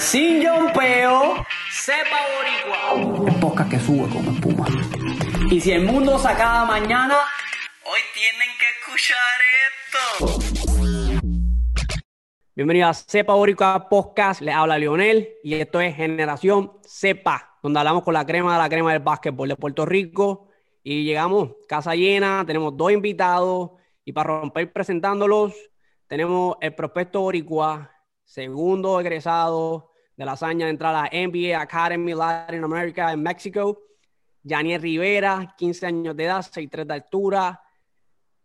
Sin peo, sepa boricua. Un podcast que sube como espuma. Y si el mundo se acaba mañana, hoy tienen que escuchar esto. Bienvenido a Sepa Boricua Podcast. Le habla Lionel y esto es Generación Sepa, donde hablamos con la crema de la crema del básquetbol de Puerto Rico. Y llegamos, casa llena, tenemos dos invitados. Y para romper presentándolos, tenemos el prospecto Boricua, segundo egresado de la hazaña de entrar a la NBA Academy Latin America en México. Janiel Rivera, 15 años de edad, 6'3 de altura,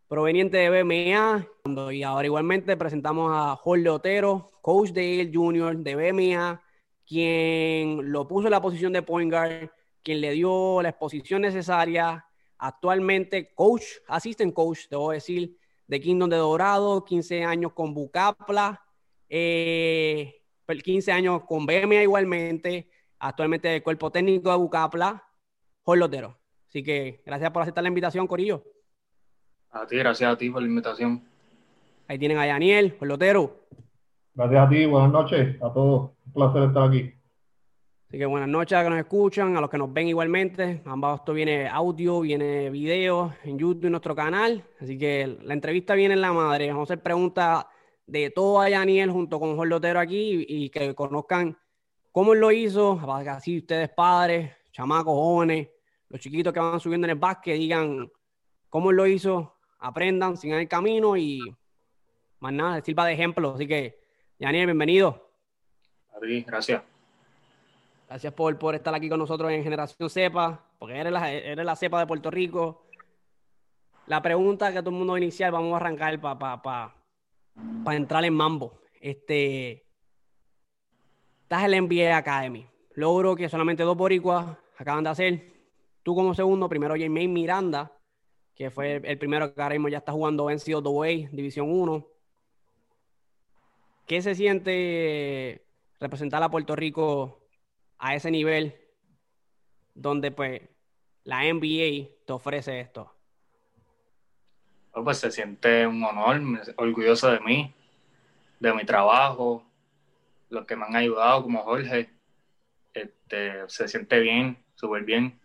proveniente de BMA. Y ahora igualmente presentamos a Jorge Otero, coach de él junior de BMA, quien lo puso en la posición de point guard, quien le dio la exposición necesaria. Actualmente coach, assistant coach, debo decir, de Kingdom de Dorado, 15 años con Bucapla. Eh, 15 años con BMA igualmente, actualmente el cuerpo técnico de Bucapla, Jorge Lotero. Así que gracias por aceptar la invitación, Corillo. A ti, gracias a ti por la invitación. Ahí tienen a Daniel, Jorge Lotero. Gracias a ti, buenas noches a todos. Un placer estar aquí. Así que buenas noches a los que nos escuchan, a los que nos ven igualmente. Ambos esto viene audio, viene video en YouTube, en nuestro canal. Así que la entrevista viene en la madre. Vamos a hacer preguntas de todo a Daniel junto con Jorge Lotero aquí y, que conozcan cómo él lo hizo, así ustedes padres, chamacos, jóvenes, los chiquitos que van subiendo en el básquet, digan cómo él lo hizo, aprendan, sigan el camino y más nada, sirva de ejemplo. Así que, Daniel, bienvenido. A gracias. Gracias por, por estar aquí con nosotros en Generación Cepa, porque eres la, eres la cepa de Puerto Rico. La pregunta que todo el mundo inicial, vamos a arrancar para pa, pa, para entrar en mambo. Este, estás en la NBA Academy. Logro que solamente dos boricuas acaban de hacer. Tú como segundo, primero Jaime Miranda, que fue el primero que ahora mismo ya está jugando NCAA, División 1. ¿Qué se siente representar a Puerto Rico a ese nivel donde pues la NBA te ofrece esto? Pues se siente un honor, orgulloso de mí, de mi trabajo, los que me han ayudado como Jorge. Este, se siente bien, súper bien.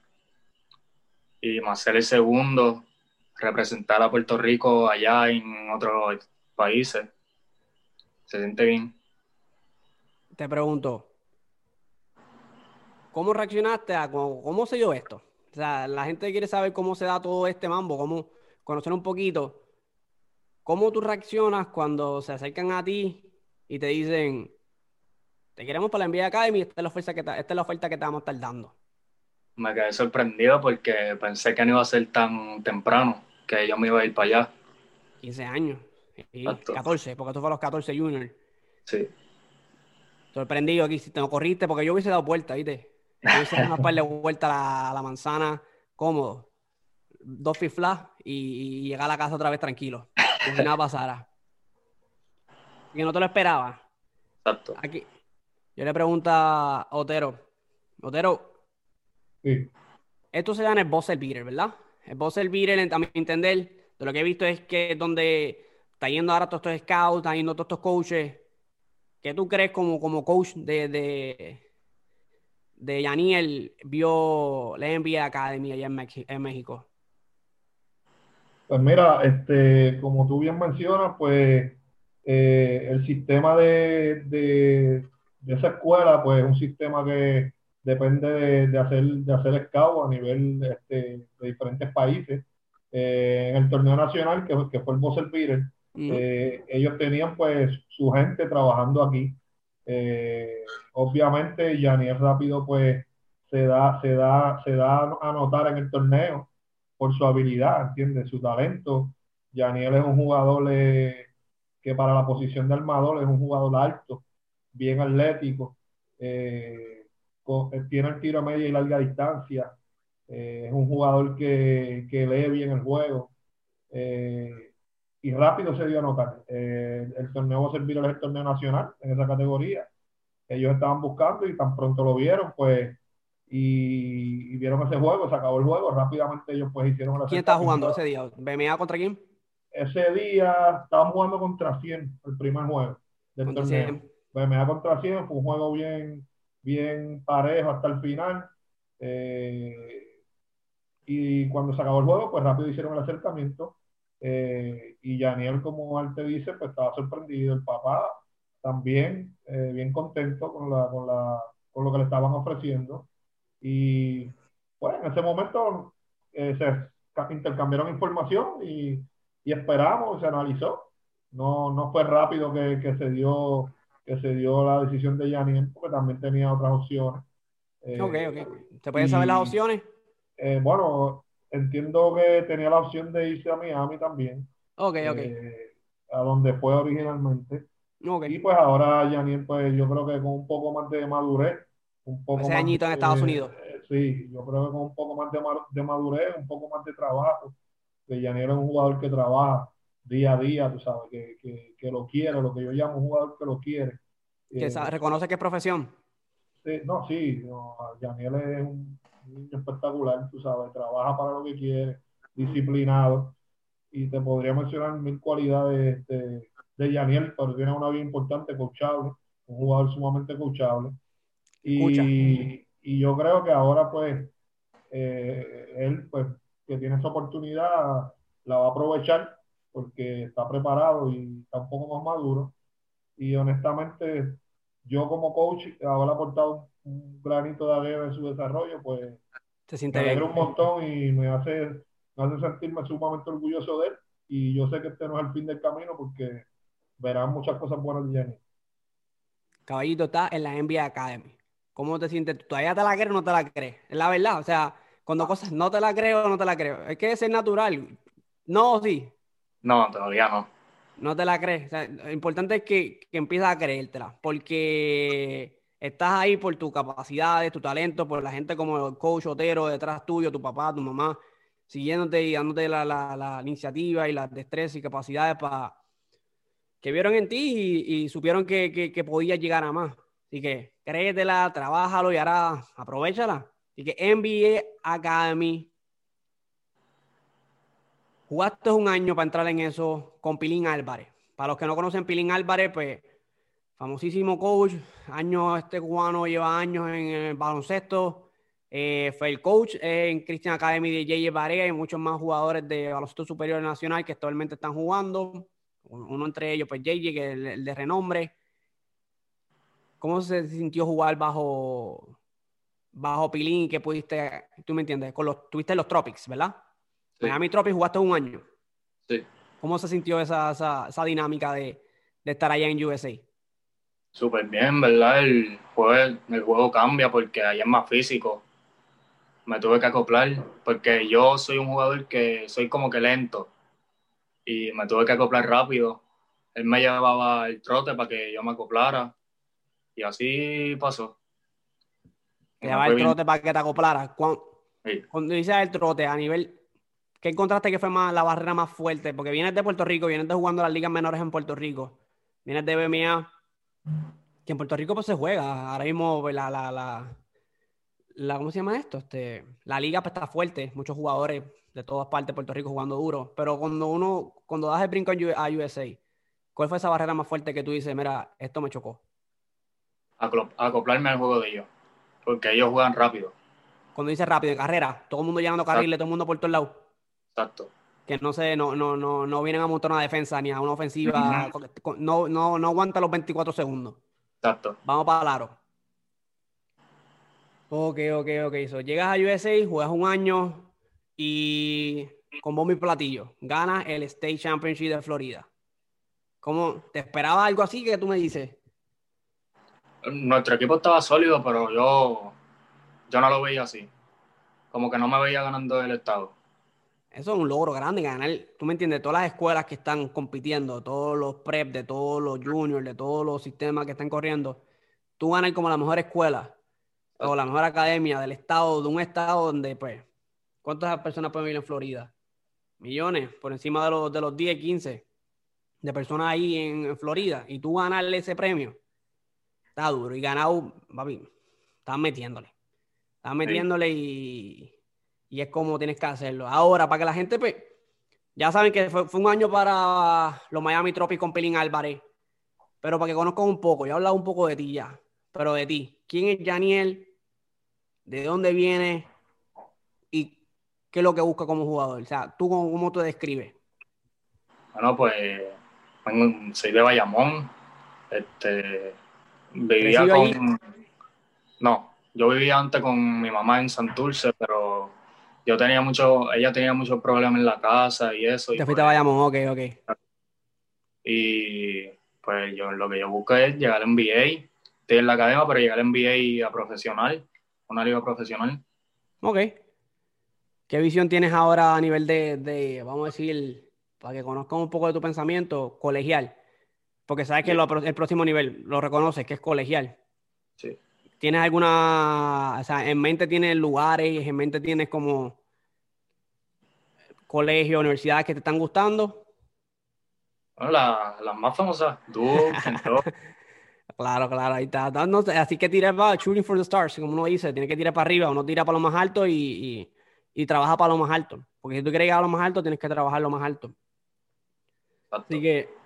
Y más ser el segundo, representar a Puerto Rico allá en otros países. Se siente bien. Te pregunto, ¿cómo reaccionaste a cómo, cómo se dio esto? O sea, la gente quiere saber cómo se da todo este mambo, cómo, conocer un poquito cómo tú reaccionas cuando se acercan a ti y te dicen, te queremos para la NBA Academy, esta es la oferta que te, esta es la oferta que te vamos a estar dando. Me quedé sorprendido porque pensé que no iba a ser tan temprano, que yo me iba a ir para allá. 15 años. 14, porque tú fue a los 14 juniors. Sí. Sorprendido aquí, si te no corriste, porque yo hubiese dado vuelta, ¿viste? Yo hubiese dado una par de vuelta a la manzana cómodo dos fiflas y, y, llegar a la casa otra vez tranquilo. Como si nada pasara. Y no te lo esperaba. Exacto. Aquí, yo le pregunto a Otero. Otero. Sí. Esto se en el Buzzer Beater, ¿verdad? El Buzzer Beater, a mi entender, de lo que he visto es que es donde está yendo ahora todos estos scouts, están yendo todos estos coaches. ¿Qué tú crees como, como coach de, de, de Yaniel vio la NBA Academy allá en, en México? Pues mira, este, como tú bien mencionas, pues eh, el sistema de, de, esa escuela, pues es un sistema que depende de, hacer de hacer a nivel este, de diferentes países. Eh, en el torneo nacional, que, que fue el Bosser Peter, eh, ellos tenían pues su gente trabajando aquí. obviamente, Yaniel Rápido pues se da, se da, se da a notar en el torneo por su habilidad, ¿entiendes? Su talento. Yaniel es un jugador eh, que para la posición de armador es un jugador alto, bien atlético, eh, eh, tiene el tiro a media y larga distancia, es un jugador que, lee bien el juego y rápido se dio a notar. el torneo servir el torneo nacional en esa categoría. Ellos estaban buscando y tan pronto lo vieron, pues y, vieron ese juego, se acabó el juego, rápidamente ellos pues hicieron la ¿Quién estaba jugando ese día? ¿BMA contra quién? Ese día estaban jugando contra 100, el primer juego del torneo. BMA contra 100 fue un juego bien, bien parejo hasta el final. Eh, y cuando se acabó el juego, pues rápido hicieron el acercamiento. Eh, y Daniel, como él te dice, pues estaba sorprendido. El papá también, eh, bien contento con, la, con, la, con lo que le estaban ofreciendo. Y bueno, en ese momento se intercambiaron información y, y esperamos, se analizó. No, no fue rápido que, que se dio que se dio la decisión de Janine, porque también tenía otras opciones. Eh, ok, ok. ¿Se pueden saber las opciones? Eh, bueno, entiendo que tenía la opción de irse a Miami también. Ok, ok. Eh, a donde fue originalmente. Okay. Y pues ahora Janine, pues yo creo que con un poco más de madurez, un poco Ese más, añito en Estados Unidos. sí, yo creo que con un poco más de, de madurez, un poco más de trabajo, que Janine es un jugador que trabaja día a día, tú sabes, que, que, que lo quiere, lo que yo llamo un jugador que lo quiere. Que eh, reconoce que es profesión. Sí, no, sí, no, Daniel es un niño espectacular, tú sabes, trabaja para lo que quiere, disciplinado, y te podría mencionar mil cualidades de, de pero tiene una vida importante, coachable, un jugador sumamente coachable. Y, y yo creo que ahora, pues, eh, él, pues, que tiene esa oportunidad, la va a aprovechar porque está preparado y está un poco más maduro. Y honestamente, yo como coach, haber aportado un granito de arena en su desarrollo, pues Se siente me alegra un montón y me hace, me hace sentirme sumamente orgulloso de él. Y yo sé que este no es el fin del camino porque verán muchas cosas buenas de Jenny. Caballito está en la NBA Academy. ¿Cómo te sientes? ¿Todavía te la crees o no te la crees? Es la verdad. O sea, cuando cosas no te la creo o no te la creo. Es que ser natural. No, sí. No, todavía no. No te la crees. lo importante es que, que empieces a creértela, porque estás ahí por tus capacidades, tu talento, por la gente como el coach Otero detrás tuyo, tu papá, tu mamá, siguiéndote y dándote la, la, la iniciativa y las destrezas y capacidades para que vieron en ti y, supieron que, que, que podías llegar a más. Así que créetela, trabájalo y ahora aprovechala. Así que NBA Academy Jugaste un año para entrar en eso con Pilín Álvarez. Para los que no conocen Pilín Álvarez, pues famosísimo coach, años este cubano lleva años en el baloncesto. Eh, fue el coach en Christian Academy de J.J. Barea y muchos más jugadores de baloncesto superior nacional que actualmente están jugando. Uno entre ellos, pues J.J., que es el, de renombre. ¿Cómo se sintió jugar bajo, bajo Pilín y que pudiste, tú me entiendes, con los, tuviste los Tropics, ¿verdad? Miami Tropics jugaste un año. Sí. ¿Cómo se sintió esa, esa, dinámica de, de, estar allá en USA? Súper bien, ¿verdad? El juego, el juego cambia porque allá es más físico. Me tuve que acoplar porque yo soy un jugador que soy como que lento y me tuve que acoplar rápido. Él me llevaba el trote para que yo me acoplara y así pasó. llevaba el trote para que te acoplara. Cuando, cuando dices el trote a nivel ¿Qué encontraste que fue más la barrera más fuerte? Porque vienes de Puerto Rico, vienes de jugando las ligas menores en Puerto Rico, vienes de BMA, que en Puerto Rico pues se juega. Ahora mismo pues, la, la, la, la ¿cómo se llama esto? Este, la liga pues, está fuerte, muchos jugadores de todas partes de Puerto Rico jugando duro. Pero cuando uno, cuando das el brinco a USA, ¿cuál fue esa barrera más fuerte que tú dices, mira, esto me chocó? Acoplarme al juego de ellos, porque ellos juegan rápido. Cuando dices rápido, en carrera, todo el mundo llenando carriles, todo el mundo por todos lados. Exacto. Que no, se, no, no, no, no vienen a montar una defensa ni a una ofensiva. no, no, no aguanta los 24 segundos. Exacto. Vamos para Laro. Ok, ok, ok. So, llegas a USA, juegas un año y con bombo y platillo, ganas el State Championship de Florida. ¿Cómo? ¿Te esperaba algo así que tú me dices? Nuestro equipo estaba sólido, pero yo, yo no lo veía así. Como que no me veía ganando el estado. Eso es un logro grande, ganar, tú me entiendes, todas las escuelas que están compitiendo, todos los prep, de todos los juniors, de todos los sistemas que están corriendo, tú ganas como la mejor escuela o la mejor academia del estado, de un estado donde, pues, ¿cuántas personas pueden vivir en Florida? Millones, por encima de los, de los 10, 15 de personas ahí en, Florida, y tú ganarle ese premio, está duro. Y ganado, papi, estás metiéndole. Estás metiéndole y y es como tienes que hacerlo. Ahora, para que la gente, pues, ya saben que fue, un año para los Miami Tropics con Pelín Álvarez. pero para que conozcan un poco, yo he hablado un poco de ti ya, pero de ti. ¿Quién es Janiel? ¿De dónde viene? ¿Y qué es lo que busca como jugador? O sea, ¿tú cómo, te describes? Bueno, pues soy de Bayamón. Este, vivía con... No, yo vivía antes con mi mamá en Santurce, pero yo tenía mucho, ella tenía muchos problemas en la casa y eso. Te fuiste pues a Bayamón, ok, ok. Y pues yo lo que yo busco es llegar al NBA. Estoy en la academia, pero llegar al NBA a profesional, una liga profesional. Ok. ¿Qué visión tienes ahora a nivel de, vamos a decir, para que conozcan un poco de tu pensamiento, colegial? Porque sabes que el próximo nivel lo reconoces, que es colegial. Sí. ¿Tienes alguna, o sea, en mente tienes lugares, en mente tienes como colegios, universidades que te están gustando? Bueno, las más famosas, Duke, Claro, claro, ahí está. así que tira para shooting for the stars, como uno dice, tiene que tirar para arriba, uno tira para lo más alto y, y, trabaja para lo más alto. Porque si tú quieres llegar a lo más alto, tienes que trabajar lo más alto. Así que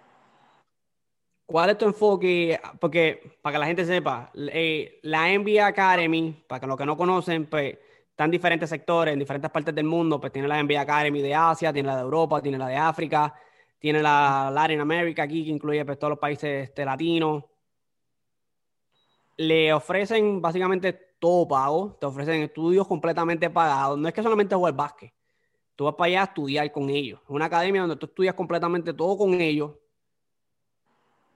¿Cuál es tu enfoque? Porque para que la gente sepa, eh, la NBA Academy, para los que no conocen, pues están en diferentes sectores, en diferentes partes del mundo, pues tiene la NBA Academy de Asia, tiene la de Europa, tiene la de África, tiene la Latin America aquí, que incluye pues, todos los países este, latinos. Le ofrecen básicamente todo pago, te ofrecen estudios completamente pagados. No es que solamente juegue básquet, tú vas para allá a estudiar con ellos. Es una academia donde tú estudias completamente todo con ellos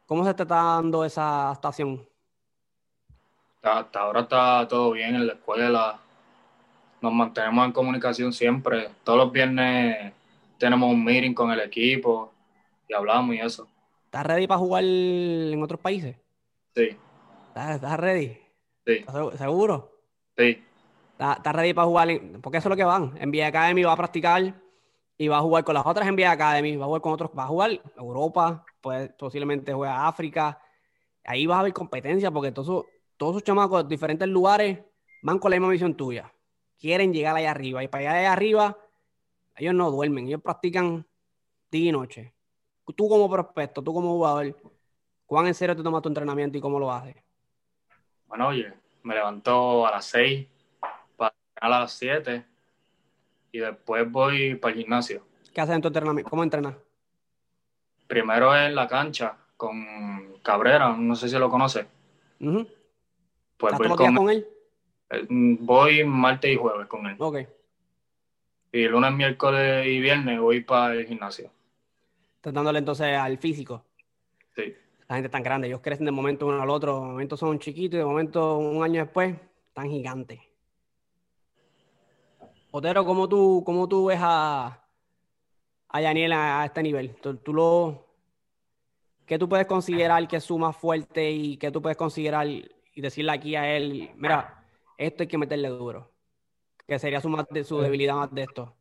¿Cómo se te está dando esa estación? Hasta, ahora está todo bien en la escuela. Nos mantenemos en comunicación siempre. Todos los viernes tenemos un meeting con el equipo y hablamos y eso. ¿Estás ready para jugar en otros países? Sí. ¿Estás, ready? Sí. ¿Seguro? Sí. ¿Estás, ready para jugar? Porque eso es lo que van. En Vía Academy va a practicar y va a jugar con las otras Vía Academy, va a jugar con otros, va a jugar Europa, pues posiblemente juega África. Ahí vas a ver competencia porque todos, todos esos chamacos de diferentes lugares van con la misma visión tuya. Quieren llegar allá arriba. Y para llegar allá arriba, ellos no duermen, ellos practican día y noche. Tú como prospecto, tú como jugador, ¿cuán en serio te tomas tu entrenamiento y cómo lo haces? Bueno, oye, me levanto a las 6 para a las 7 y después voy para el gimnasio. ¿Qué haces en tu entrenamiento? ¿Cómo entrenas? Primero en la cancha con Cabrera, no sé si lo conoce. Pues voy con, él? Eh, voy martes y jueves con él. Ok. Y lunes, miércoles y viernes voy para el gimnasio. ¿Estás dándole entonces al físico? Sí. La gente es tan grande, ellos crecen de momento uno al otro, de momento son chiquitos y de momento un año después tan gigantes. Otero, ¿cómo tú, cómo tú ves a, a Yaniel a, este nivel? ¿Tú, lo, ¿Qué tú puedes considerar que es su más fuerte y qué tú puedes considerar y decirle aquí a él, mira, esto hay que meterle duro? ¿Qué sería su, más de, su debilidad más de esto?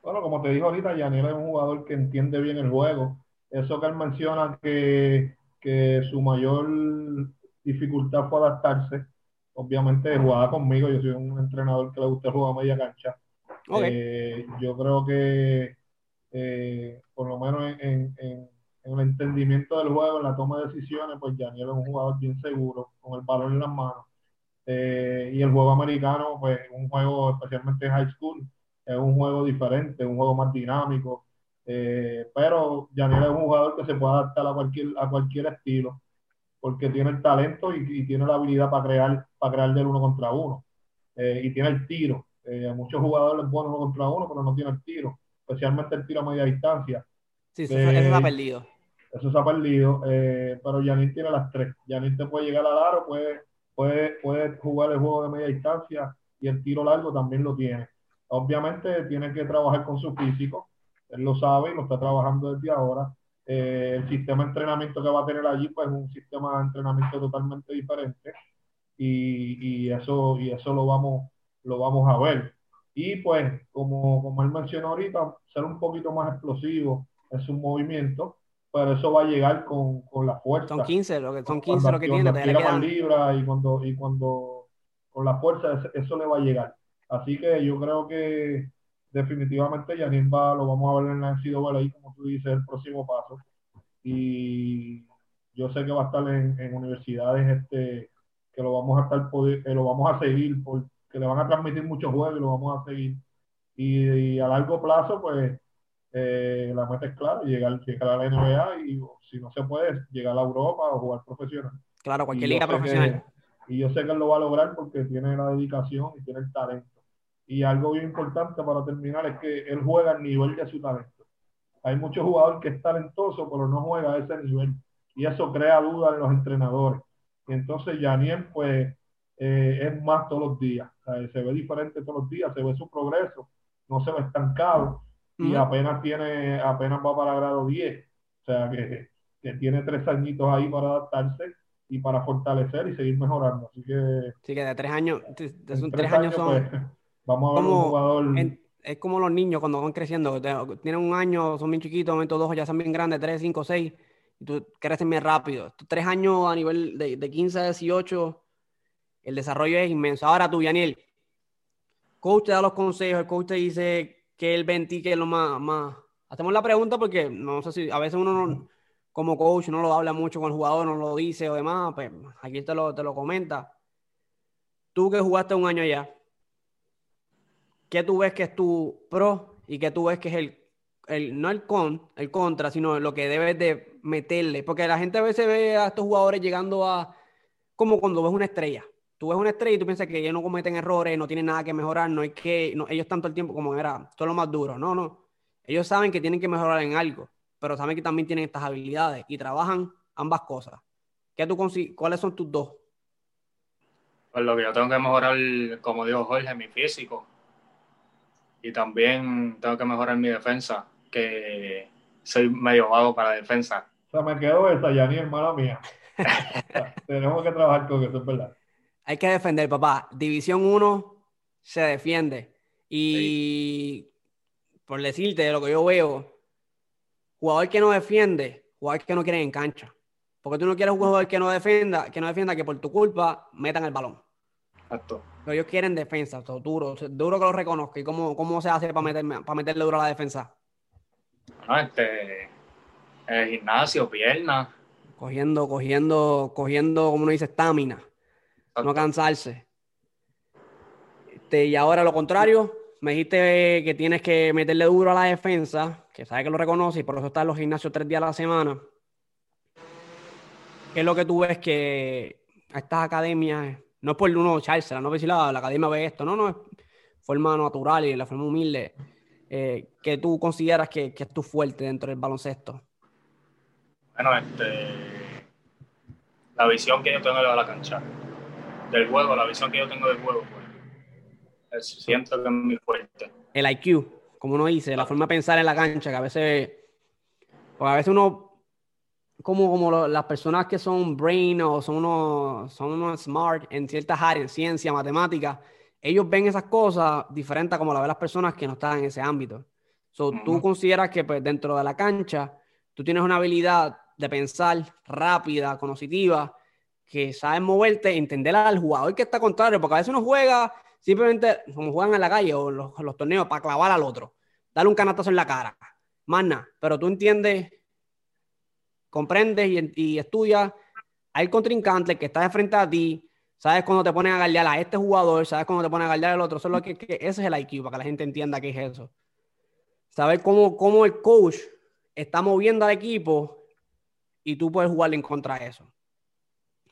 Bueno, como te digo ahorita, Yaniel es un jugador que entiende bien el juego. Eso que él menciona que, que su mayor dificultad fue adaptarse. Obviamente jugaba conmigo, yo soy un entrenador que le gusta jugar media cancha. Eh, yo creo que eh, por lo menos en, el entendimiento del juego, en la toma de decisiones, pues Daniel es un jugador bien seguro, con el balón en las manos. Eh, y el juego americano, pues un juego, especialmente en high school, es un juego diferente, un juego más dinámico. Pero Daniel es un jugador que se puede adaptar a cualquier, a cualquier estilo, porque tiene el talento y, tiene la habilidad para crear, para crear del uno contra uno. y tiene el tiro. muchos jugadores buenos uno contra uno, pero no tiene el tiro especialmente el tiro a media distancia. Sí, eso, se ha perdido. Eso se ha perdido, eh, pero Yanin tiene las tres. Yanin te puede llegar al aro, puede, puede, puede jugar el juego de media distancia y el tiro largo también lo tiene. Obviamente tiene que trabajar con su físico, él lo sabe y lo está trabajando desde ahora. Eh, el sistema de entrenamiento que va a tener allí pues es un sistema de entrenamiento totalmente diferente y, y, eso y eso lo vamos lo vamos a ver y pues, como, como él mencionó ahorita, ser un poquito más explosivo en su movimiento, pero eso va a llegar con, con la fuerza. Son 15 lo que, son 15 lo que tiene. libra y cuando, y cuando con la fuerza eso le va a llegar. Así que yo creo que definitivamente Yanin va, lo vamos a ver en la NCAA, como tú dices, el próximo paso. Y yo sé que va a estar en, universidades este, que lo vamos a estar poder, que lo vamos a seguir, porque le van a transmitir muchos juegos y lo vamos a seguir. Y, a largo plazo, pues eh, la meta es clara, llegar, llegar a la NBA y si no se puede, llegar a Europa o jugar profesional. Claro, cualquier liga profesional. y yo sé que él lo va a lograr porque tiene la dedicación y tiene el talento. Y algo bien importante para terminar es que él juega al nivel de su talento. Hay muchos jugadores que es talentoso, pero no juega a ese nivel. Y eso crea dudas en los entrenadores. Y entonces Janiel, pues, eh, es más todos los días. se ve diferente todos los días, se ve su progreso, no se ve estancado. Y apenas tiene, apenas va para grado 10. O sea que, que tiene tres añitos ahí para adaptarse y para fortalecer y seguir mejorando. Así que. Sí, que de tres años, de, tres, años, son. Pues, vamos a ver un jugador. es como los niños cuando van creciendo, tienen un año, son bien chiquitos, momento dos ya son bien grandes, tres, cinco, seis, y tú creces bien rápido. Tres años a nivel de, de 15 a 18, el desarrollo es inmenso. Ahora tú, Daniel, coach te da los consejos, el coach te dice que el 20 que es lo más, más. Hacemos la pregunta porque no sé si a veces uno no como coach no lo habla mucho con el jugador, no lo dice o demás, pues aquí te lo, te lo comenta. Tú que jugaste un año allá, ¿qué tú ves que es tu pro y qué tú ves que es el, el no el con, el contra, sino lo que debes de meterle? Porque la gente a veces ve a estos jugadores llegando a, como cuando ves una estrella. Tú ves una estrella y tú piensas que ellos no cometen errores, no tienen nada que mejorar, no hay que, ellos tanto el tiempo como era, todo lo más duro. No, no. Ellos saben que tienen que mejorar en algo pero saben que también tienen estas habilidades y trabajan ambas cosas. ¿Qué tú ¿Cuáles son tus dos? Pues lo que yo tengo que mejorar, como dijo Jorge, mi físico. Y también tengo que mejorar mi defensa, que soy medio vago para la defensa. O sea, me quedo esa, ya ni hermana mía. Tenemos que trabajar con eso, es verdad. Hay que defender, papá. División 1 se defiende. Y por decirte de lo que yo veo, Jugador que no defiende, jugador que no quiere en cancha. Porque tú no quieres un jugador que no defienda, que no defienda que por tu culpa metan el balón. Exacto. Pero ellos quieren defensa, duro, duro que lo reconozca. ¿Y cómo, cómo se hace para, meterme, para meterle duro a la defensa? No, este, el gimnasio, pierna. Cogiendo, cogiendo, cogiendo, como uno dice, estamina. No cansarse. Este, y ahora lo contrario, me dijiste que tienes que meterle duro a la defensa, que sabe que lo reconoce y por eso está en los gimnasios tres días a la semana. ¿Qué es lo que tú ves que a estas academias, no es por uno echársela, no es decir la, academia ve esto, no, no, es forma natural y la forma humilde, eh, que tú consideras que, que, es tu fuerte dentro del baloncesto? Bueno, este, la visión que yo tengo de la cancha, del juego, la visión que yo tengo del juego, pues, siento que es muy fuerte. El IQ como uno dice, la forma de pensar en la cancha, que a veces, pues a veces uno, como, como las personas que son brain o son unos, son unos smart en ciertas áreas, en ciencia, matemática, ellos ven esas cosas diferentes a como la ven las personas que no están en ese ámbito. So, Tú consideras que pues, dentro de la cancha, tú tienes una habilidad de pensar rápida, conocetiva, que sabes moverte, entender al jugador que está contrario, porque a veces uno juega Simplemente, como juegan en la calle o los, los torneos, para clavar al otro. Darle un canatazo en la cara. Más nada. Pero tú entiendes, comprendes y, estudias al contrincante que está de frente a ti. Sabes cuando te ponen a galdear a este jugador, sabes cuando te ponen a galdear al otro. Eso que, ese es el IQ, para que la gente entienda qué es eso. Saber cómo, cómo el coach está moviendo al equipo y tú puedes jugarle en contra de eso.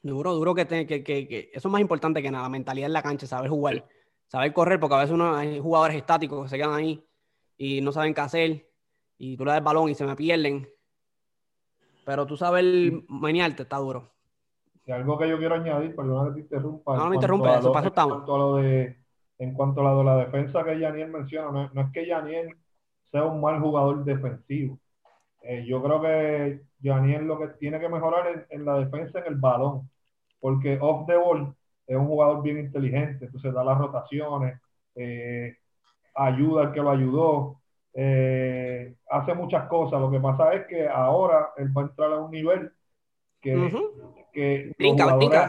Duro, duro que, te, que, que, eso es más importante que nada, la mentalidad en la cancha, saber jugar saber correr, porque a veces uno, hay jugadores estáticos que se quedan ahí y no saben qué hacer, y tú le das el balón y se me pierden. Pero tú sabes menearte, está duro. Y algo que yo quiero añadir, perdona que te interrumpa. No, no interrumpe, eso pasa estamos. En cuanto a lo de, en cuanto a la, defensa que Yaniel menciona, no, es que Yaniel sea un mal jugador defensivo. Eh, yo creo que Yaniel lo que tiene que mejorar es en la defensa en el balón, porque off the ball es un jugador bien inteligente, entonces da las rotaciones, eh, ayuda al que lo ayudó, eh, hace muchas cosas. Lo que pasa es que ahora él va a entrar a un nivel que,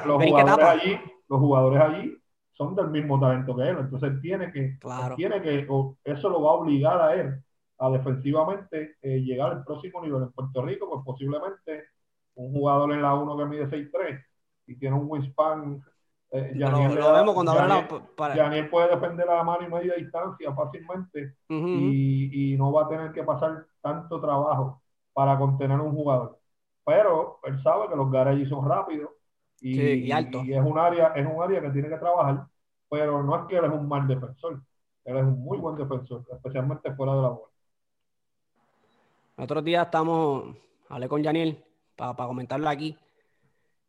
los, jugadores, allí, los jugadores allí son del mismo talento que él. Entonces él tiene que, tiene que eso lo va a obligar a él a defensivamente eh, llegar al próximo nivel. En Puerto Rico, pues posiblemente un jugador en la 1 que mide 6'3 y tiene un wingspan. Eh, lo, vemos cuando Yaniel, para... puede defender a la mano y media distancia fácilmente y, y, no va a tener que pasar tanto trabajo para contener un jugador. Pero él sabe que los garages son rápidos y, y, alto. y es un área es un área que tiene que trabajar, pero no es que él es un mal defensor, él es un muy buen defensor, especialmente fuera de la bola. El otro día estamos, hablé con Janiel para, comentarlo aquí.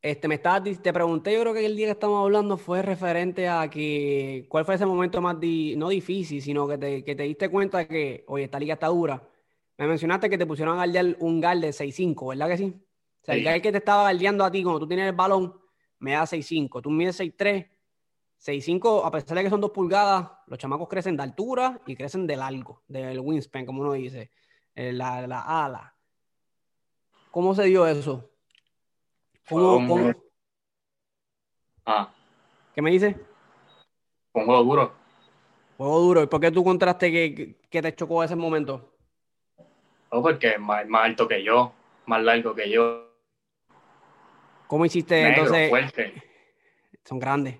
Este, me estaba, te pregunté, yo creo que el día que estamos hablando fue referente a que, ¿cuál fue ese momento más, no difícil, sino que te, que te diste cuenta de que, oye, esta liga está dura? Me mencionaste que te pusieron a galdear un gal de 6'5, ¿verdad que sí? O sea, el gal que te estaba galdeando a ti cuando tú tienes el balón, me da 6'5. Tú mides 6'3, 6'5, a pesar de que son dos pulgadas, los chamacos crecen de altura y crecen de largo, del wingspan, como uno dice. Eh, la, la, ala. ¿Cómo se dio eso? ¿Cómo, Ah. ¿Qué me dice? Un juego duro. Juego duro. ¿Y por qué tú contraste que, que te chocó ese momento? No, porque es más, alto que yo, más largo que yo. ¿Cómo hiciste entonces? Son grandes.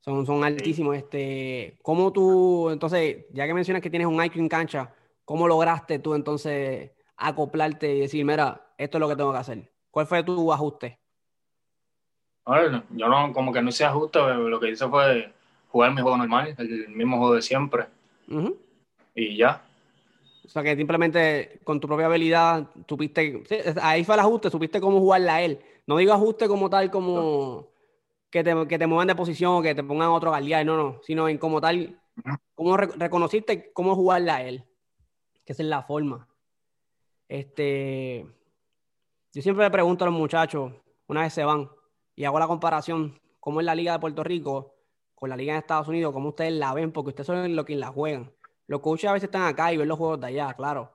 Son, son altísimos. Este, ¿Cómo tú, entonces, ya que mencionas que tienes un IQ en cancha, ¿Cómo lograste tú entonces acoplarte y decir, mira, esto es lo que tengo que hacer? ¿Cuál fue tu ajuste? yo no, como que no hice ajuste, lo que hice fue jugar mi juego normal, el mismo juego de siempre. Y ya. O sea que simplemente con tu propia habilidad supiste, ahí fue el ajuste, supiste cómo jugarla a él. No digo ajuste como tal, como que, te, que te muevan de posición o que te pongan otro guardián, no, no, sino en como tal, cómo reconociste cómo jugarla a él que esa es la forma. Este, yo siempre le pregunto a los muchachos, una vez se van, y hago la comparación, cómo es la Liga de Puerto Rico con la Liga de Estados Unidos, cómo ustedes la ven, porque ustedes son los que la juegan. Los coaches a veces están acá y ven los juegos de allá, claro.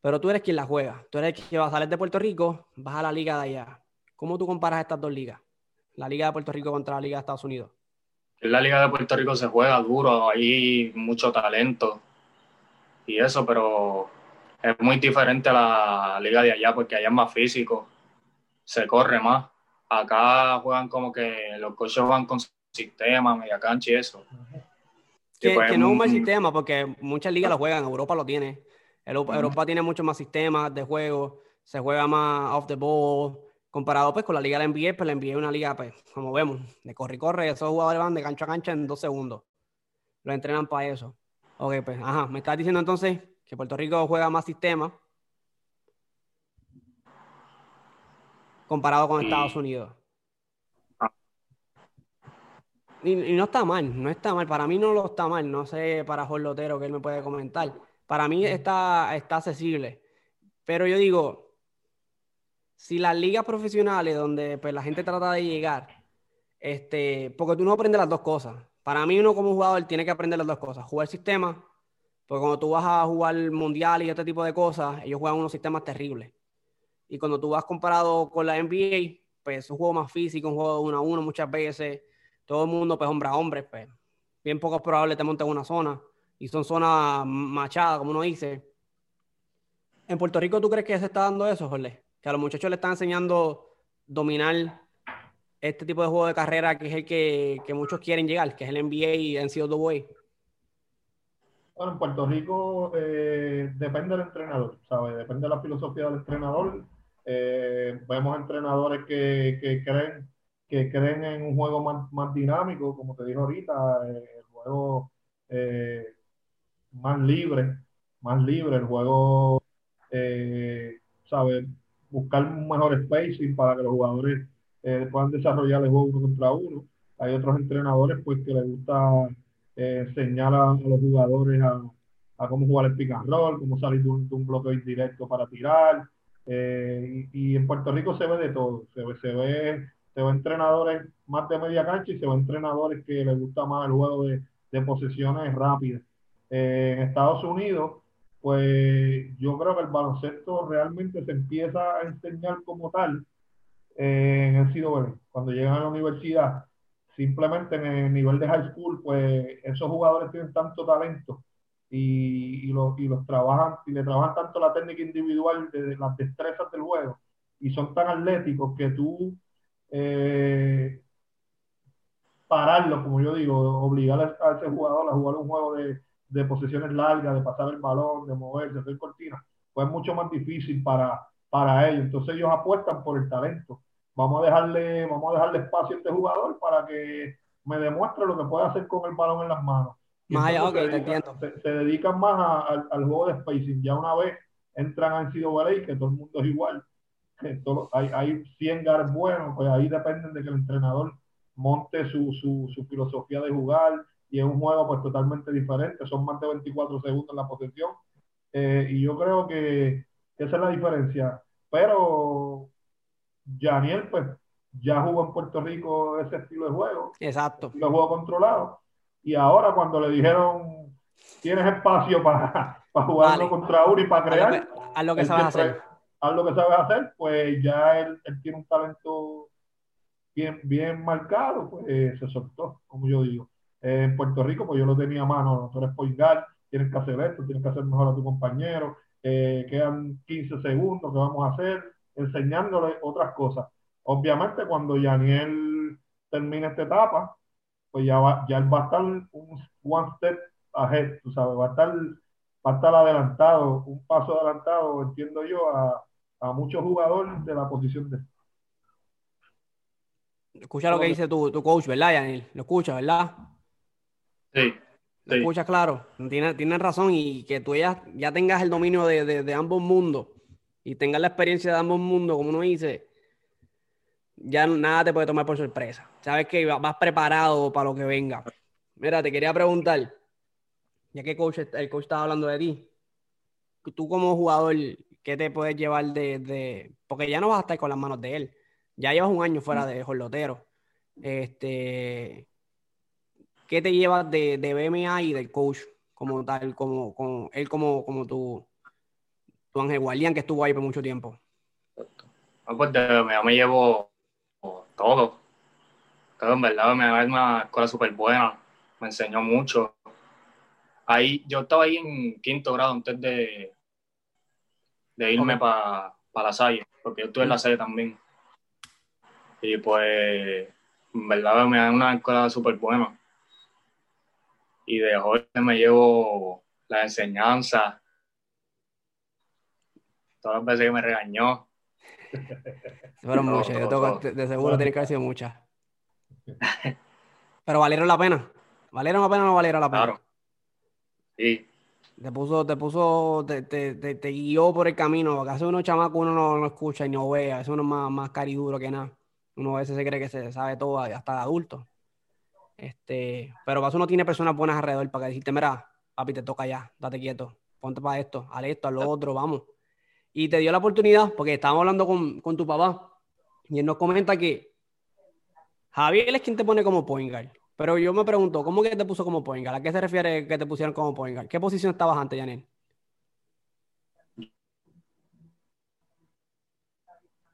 Pero tú eres quien la juega. Tú eres quien va a salir de Puerto Rico, vas a la liga de allá. ¿Cómo tú comparas estas dos ligas? La Liga de Puerto Rico contra la Liga de Estados Unidos. En la Liga de Puerto Rico se juega duro, hay mucho talento y eso, pero es muy diferente a la liga de allá porque allá es más físico, se corre más. Acá juegan como que los coches van con sistema, media cancha y eso. Que, pues, no es un mal sistema porque muchas ligas lo juegan, Europa lo tiene. Europa, tiene muchos más sistemas de juego, se juega más off the ball, comparado pues con la liga de la NBA, pues la NBA es una liga, pues, como vemos, de corre y corre, esos jugadores van de cancha a cancha en dos segundos. Lo entrenan para eso. Ok, pues, ajá, me estás diciendo entonces que Puerto Rico juega más sistema comparado con Estados Unidos. Ah. Y, no está mal, no está mal. Para mí no lo está mal. No sé para Jorge Lotero que él me puede comentar. Para mí está, está accesible. Pero yo digo, si las ligas profesionales donde pues, la gente trata de llegar, este, porque tú no aprendes las dos cosas. Para mí uno como jugador tiene que aprender las dos cosas, jugar sistema, porque cuando tú vas a jugar mundial y este tipo de cosas, ellos juegan unos sistemas terribles. Y cuando tú vas comparado con la NBA, pues es un juego más físico, un juego de uno a uno muchas veces, todo el mundo pues hombre a hombre, pues bien poco probable te monten una zona y son zonas machadas, como uno dice. ¿En Puerto Rico tú crees que se está dando eso, Jorge? Que a los muchachos le están enseñando dominar este tipo de juego de carrera que es el que, muchos quieren llegar, que es el NBA y NCAA? Bueno, en Puerto Rico eh, depende del entrenador, ¿sabes? Depende de la filosofía del entrenador. Eh, vemos entrenadores que, creen que creen en un juego más, dinámico, como te dijo ahorita, eh, el juego más libre, más libre, el juego, ¿sabes? Buscar un mejor spacing para que los jugadores eh, puedan desarrollar el juego uno contra uno. Hay otros entrenadores pues que les gusta eh, enseñar a, los jugadores a, a, cómo jugar el pick and roll, cómo salir de un, bloqueo indirecto para tirar. Eh, y, en Puerto Rico se ve de todo. Se ve, se ve, entrenadores más de media cancha y se ve entrenadores que les gusta más el juego de, de posesiones rápidas. en Estados Unidos, pues yo creo que el baloncesto realmente se empieza a enseñar como tal en el CWB. Cuando llegan a la universidad, simplemente en el nivel de high school, pues esos jugadores tienen tanto talento y, y, los, y los trabajan, y le trabajan tanto la técnica individual de las destrezas del juego y son tan atléticos que tú eh, pararlo, como yo digo, obligar a ese jugador a jugar un juego de, de posiciones largas, de pasar el balón, de moverse, de hacer cortina, pues es mucho más difícil para, para ellos. Entonces ellos apuestan por el talento. Vamos a dejarle, vamos a dejarle espacio a este jugador para que me demuestre lo que puede hacer con el balón en las manos. se, dedican, más al juego de spacing. Ya una vez entran en sido que todo el mundo es igual, que hay, hay 100 guards buenos, pues ahí dependen de que el entrenador monte su, su, su, filosofía de jugar y es un juego pues totalmente diferente, son más de 24 segundos en la posesión eh, y yo creo que, esa es la diferencia, pero Janiel pues ya jugó en Puerto Rico ese estilo de juego, exacto, lo juego controlado. Y ahora cuando le dijeron tienes espacio para, para jugarlo contra uno y para crear, haz lo que, sabes hacer. haz lo que sabes hacer, pues ya él, él tiene un talento bien, bien marcado, pues eh, se soltó, como yo digo. en Puerto Rico, pues yo lo tenía a mano, tú eres point tienes que hacer esto, tienes que hacer mejor a tu compañero, eh, quedan 15 segundos, ¿qué vamos a hacer? Enseñándole otras cosas. Obviamente, cuando Yaniel termine esta etapa, pues ya, va, ya él va a estar un one step ahead, tú sabes, va a estar, va a estar adelantado, un paso adelantado, entiendo yo, a, a muchos jugadores de la posición de Escucha lo que dice tu, tu coach, ¿verdad, Yanil? Lo escucha, ¿verdad? Sí. Lo escuchas claro. Tienes, razón y que tú ya, ya tengas el dominio de, ambos mundos y tengas la experiencia de ambos mundos, como uno dice, ya nada te puede tomar por sorpresa. Sabes que vas preparado para lo que venga. Mira, te quería preguntar, ya que coach, el coach estaba hablando de ti, tú como jugador, ¿qué te puedes llevar de, de, Porque ya no vas a estar con las manos de él ya llevas un año fuera de Jorlotero. Este, ¿Qué te llevas de, de BMA y del coach como tal, como, como él como, como tu, tu Ángel Guardián que estuvo ahí por mucho tiempo? Ah, pues de BMA me llevo todo. Todo, en verdad, me dio una escuela súper buena. Me enseñó mucho. Ahí, yo estaba ahí en quinto grado antes de, de irme para la Salle, porque yo estuve en la Salle también. Y pues, en verdad me da una escuela súper buena. Y de joven me llevo la enseñanza. Todas las veces que me regañó. Fueron muchas, yo de seguro tiene que haber sido muchas. Pero valieron la pena. ¿Valieron la pena o no valieron la pena? Claro. Sí. Te puso, te puso, te, te, te, guió por el camino, porque hace unos chamacos uno no, no escucha y no ve, hace uno más, más cariduro que nada. Uno a veces se cree que se sabe todo hasta de adulto. Este, pero para eso uno tiene personas buenas alrededor para decirte, mira, papi, te toca ya, date quieto, ponte para esto, haz esto, haz lo otro, vamos. Y te dio la oportunidad, porque estábamos hablando con, con tu papá, y él nos comenta que Javier es quien te pone como point guard. Pero yo me pregunto, ¿cómo que te puso como point guard? ¿A qué se refiere que te pusieron como point guard? ¿Qué posición estabas antes, Janel?